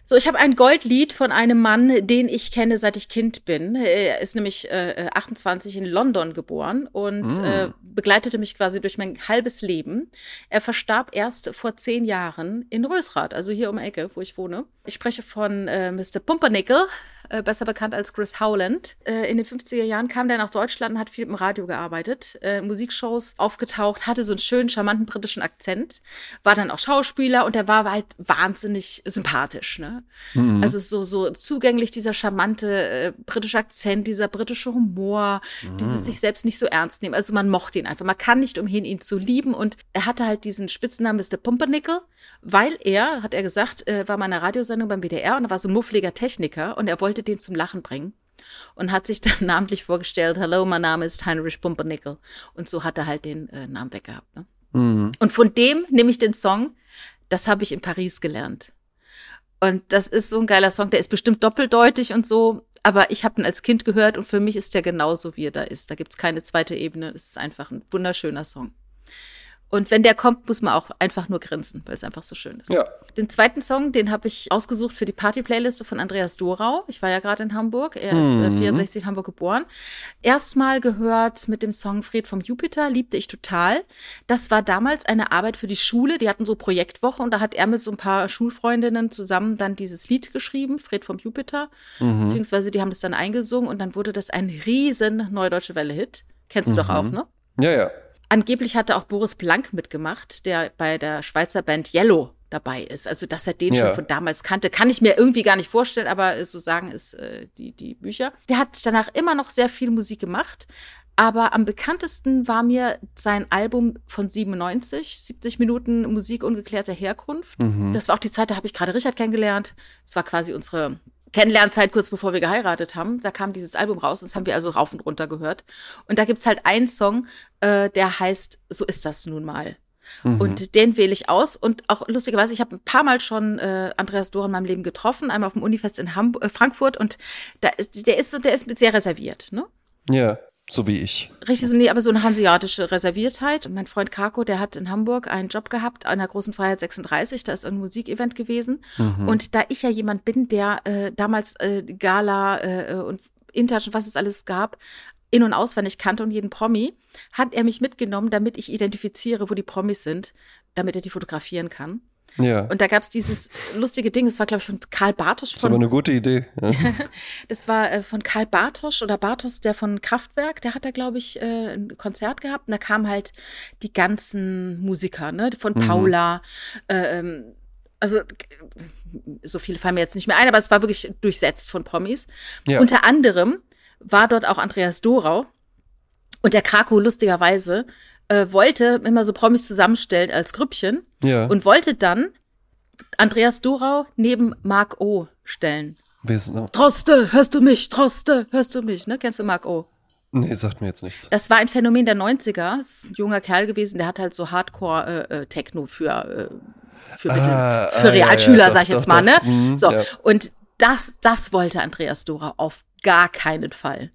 So, ich habe ein Goldlied von einem Mann, den ich kenne, seit ich Kind bin. Er ist nämlich äh, 28 in London geboren und mm. äh, begleitete mich quasi durch mein halbes Leben. Er verstarb erst vor zehn Jahren in Rösrath, also hier um die Ecke, wo ich wohne. Ich spreche von äh, Mr. Pumpernickel, äh, besser bekannt als Chris Howland. Äh, in den 50er Jahren kam der nach Deutschland und hat viel im Radio gearbeitet, äh, Musikshows aufgetaucht, hatte so einen schönen, charmanten britischen Akzent, war dann auch Schauspieler und er war halt wahnsinnig sympathisch. Ne? Mhm. Also so, so zugänglich, dieser charmante äh, britische Akzent, dieser britische Humor, mhm. dieses sich selbst nicht so ernst nehmen. Also man mochte ihn einfach. Man kann nicht umhin, ihn zu lieben. Und er hatte halt diesen Spitznamen Mr. Pumpernickel, weil er, hat er gesagt, äh, war mal in einer Radiosendung beim WDR und er war so ein muffliger Techniker und er wollte den zum Lachen bringen und hat sich dann namentlich vorgestellt, hallo, mein Name ist Heinrich Pumpernickel. Und so hat er halt den äh, Namen weggehabt. Ne? Mhm. Und von dem nehme ich den Song, das habe ich in Paris gelernt. Und das ist so ein geiler Song. Der ist bestimmt doppeldeutig und so. Aber ich habe ihn als Kind gehört und für mich ist der genauso, wie er da ist. Da gibt es keine zweite Ebene. Es ist einfach ein wunderschöner Song. Und wenn der kommt, muss man auch einfach nur grinsen, weil es einfach so schön ist. Ja. Den zweiten Song, den habe ich ausgesucht für die Party-Playliste von Andreas Dorau. Ich war ja gerade in Hamburg. Er ist äh, 64 in Hamburg geboren. Erstmal gehört mit dem Song Fred vom Jupiter, liebte ich total. Das war damals eine Arbeit für die Schule. Die hatten so Projektwoche und da hat er mit so ein paar Schulfreundinnen zusammen dann dieses Lied geschrieben, Fred vom Jupiter. Beziehungsweise die haben das dann eingesungen und dann wurde das ein riesen Neudeutsche Welle-Hit. Kennst du doch auch, ne? Ja, ja. Angeblich hatte auch Boris Blank mitgemacht, der bei der Schweizer Band Yellow dabei ist. Also, dass er den Ja. schon von damals kannte, kann ich mir irgendwie gar nicht vorstellen, aber äh, so sagen es äh, die, die Bücher. Der hat danach immer noch sehr viel Musik gemacht. Aber am bekanntesten war mir sein Album von 97, 70 Minuten Musik ungeklärter Herkunft. Das war auch die Zeit, da habe ich gerade Richard kennengelernt. Es war quasi unsere Kennenlernzeit kurz bevor wir geheiratet haben. Da kam dieses Album raus, das haben wir also rauf und runter gehört. Und da gibt's halt einen Song, äh, der heißt So ist das nun mal. Und den wähle ich aus. Und auch lustigerweise, ich habe ein paar Mal schon äh, Andreas Dohr in meinem Leben getroffen, einmal auf dem Unifest in Hamburg, äh, Frankfurt. Und da ist, der ist der ist sehr reserviert, ne? Ja, so wie ich. Richtig so, nee, aber so eine hanseatische Reserviertheit. Mein Freund Kako, der hat in Hamburg einen Job gehabt an der Großen Freiheit 36, da ist ein Musikevent gewesen. Und da ich ja jemand bin, der äh, damals äh, Gala äh, und Intouch und was es alles gab, in- und auswendig kannte und jeden Promi, hat er mich mitgenommen, damit ich identifiziere, wo die Promis sind, damit er die fotografieren kann. Ja. Und da gab es dieses lustige Ding, das war, glaube ich, von Karl Bartosch das ist aber von eine gute Idee. Ja. das war äh, von Karl Bartosch oder Bartos, der von Kraftwerk, der hat da, glaube ich, äh, ein Konzert gehabt. Und da kamen halt die ganzen Musiker, ne, von Paula, äh, ähm, also so viele fallen mir jetzt nicht mehr ein, aber es war wirklich durchsetzt von Promis. Ja. Unter anderem war dort auch Andreas Dorau und der Krako lustigerweise äh, wollte immer so Promis zusammenstellen als Grüppchen ja. und wollte dann Andreas Dorau neben Marc O stellen. Wer ist noch? Troste, hörst du mich? Troste, hörst du mich? Ne? Kennst du Marc O? Nee, sagt mir jetzt nichts. Das war ein Phänomen der 90er. Das ist ein junger Kerl gewesen, der hat halt so Hardcore-Techno für, äh, für, Mittel, Ah, für ah, ja, Realschüler, ja, doch, sag ich jetzt doch, mal, ne? doch. Mhm, so, ja. und das, das wollte Andreas Dora auf gar keinen Fall.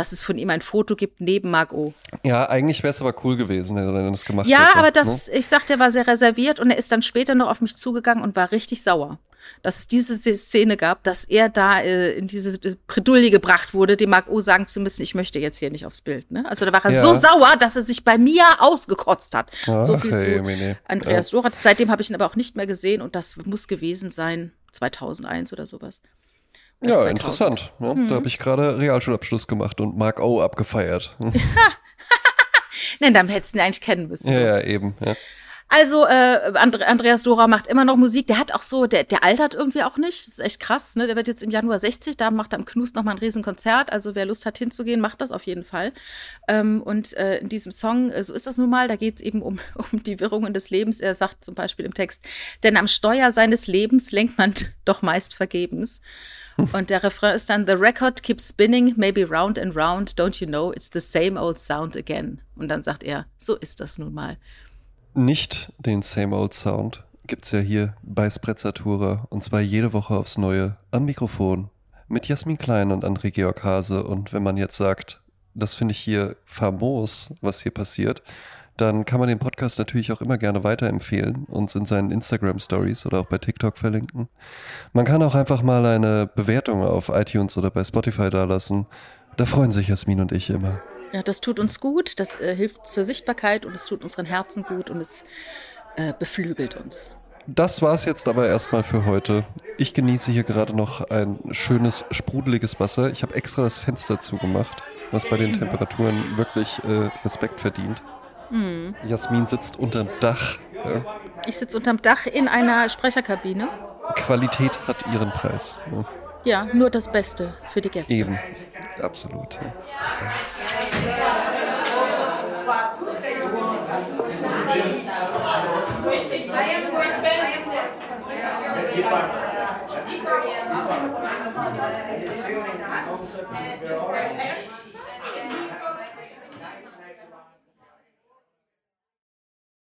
Dass es von ihm ein Foto gibt neben Marc O. Ja, eigentlich wäre es aber cool gewesen, wenn er das gemacht Ja, hätte. aber ne? das, ich sag, der war sehr reserviert und er ist dann später noch auf mich zugegangen und war richtig sauer, dass es diese Szene gab, dass er da äh, in diese Bredouille gebracht wurde, dem Marc O sagen zu müssen, ich möchte jetzt hier nicht aufs Bild. Ne? Also da war er Ja. so sauer, dass er sich bei mir ausgekotzt hat. so Ach, viel hey, zu Mene. Andreas Dorat. Seitdem habe ich ihn aber auch nicht mehr gesehen und das muss gewesen sein 2001 oder sowas. Ja, 2000. interessant. Ja, Mhm. Da habe ich gerade Realschulabschluss gemacht und Mark O abgefeiert. Nein, dann hättest du ihn eigentlich kennen müssen. ja, ja, eben. Ja. Also, äh, And Andreas Dora macht immer noch Musik. Der hat auch so, der, der altert irgendwie auch nicht. Das ist echt krass, ne? Der wird jetzt im Januar 60, da macht er am Knust nochmal ein Riesenkonzert. Also, wer Lust hat hinzugehen, macht das auf jeden Fall. Ähm, und äh, in diesem Song, äh, so ist das nun mal, da geht es eben um, um die Wirrungen des Lebens. Er sagt zum Beispiel im Text, denn am Steuer seines Lebens lenkt man doch meist vergebens. Und der Refrain ist dann, The record keeps spinning, maybe round and round, don't you know, it's the same old sound again. Und dann sagt er, so ist das nun mal. Nicht den Same Old Sound gibt's ja hier bei Sprezzatura und zwar jede Woche aufs Neue am Mikrofon mit Jasmin Klein und André Georg Hase. Und wenn man jetzt sagt, das finde ich hier famos, was hier passiert, dann kann man den Podcast natürlich auch immer gerne weiterempfehlen, uns in seinen Instagram Stories oder auch bei TikTok verlinken. Man kann auch einfach mal eine Bewertung auf iTunes oder bei Spotify dalassen. Da freuen sich Jasmin und ich immer. Ja, das tut uns gut, das äh, hilft zur Sichtbarkeit und es tut unseren Herzen gut und es äh, beflügelt uns. Das war's jetzt aber erstmal für heute. Ich genieße hier gerade noch ein schönes, sprudeliges Wasser. Ich habe extra das Fenster zugemacht, was bei den Temperaturen wirklich äh, Respekt verdient. Jasmin sitzt unterm Dach. Ja. Ich sitze unterm Dach in einer Sprecherkabine. Qualität hat ihren Preis. Ja. Ja, nur das Beste für die Gäste. Eben. Absolut. Ja. Bis dann. Tschüss.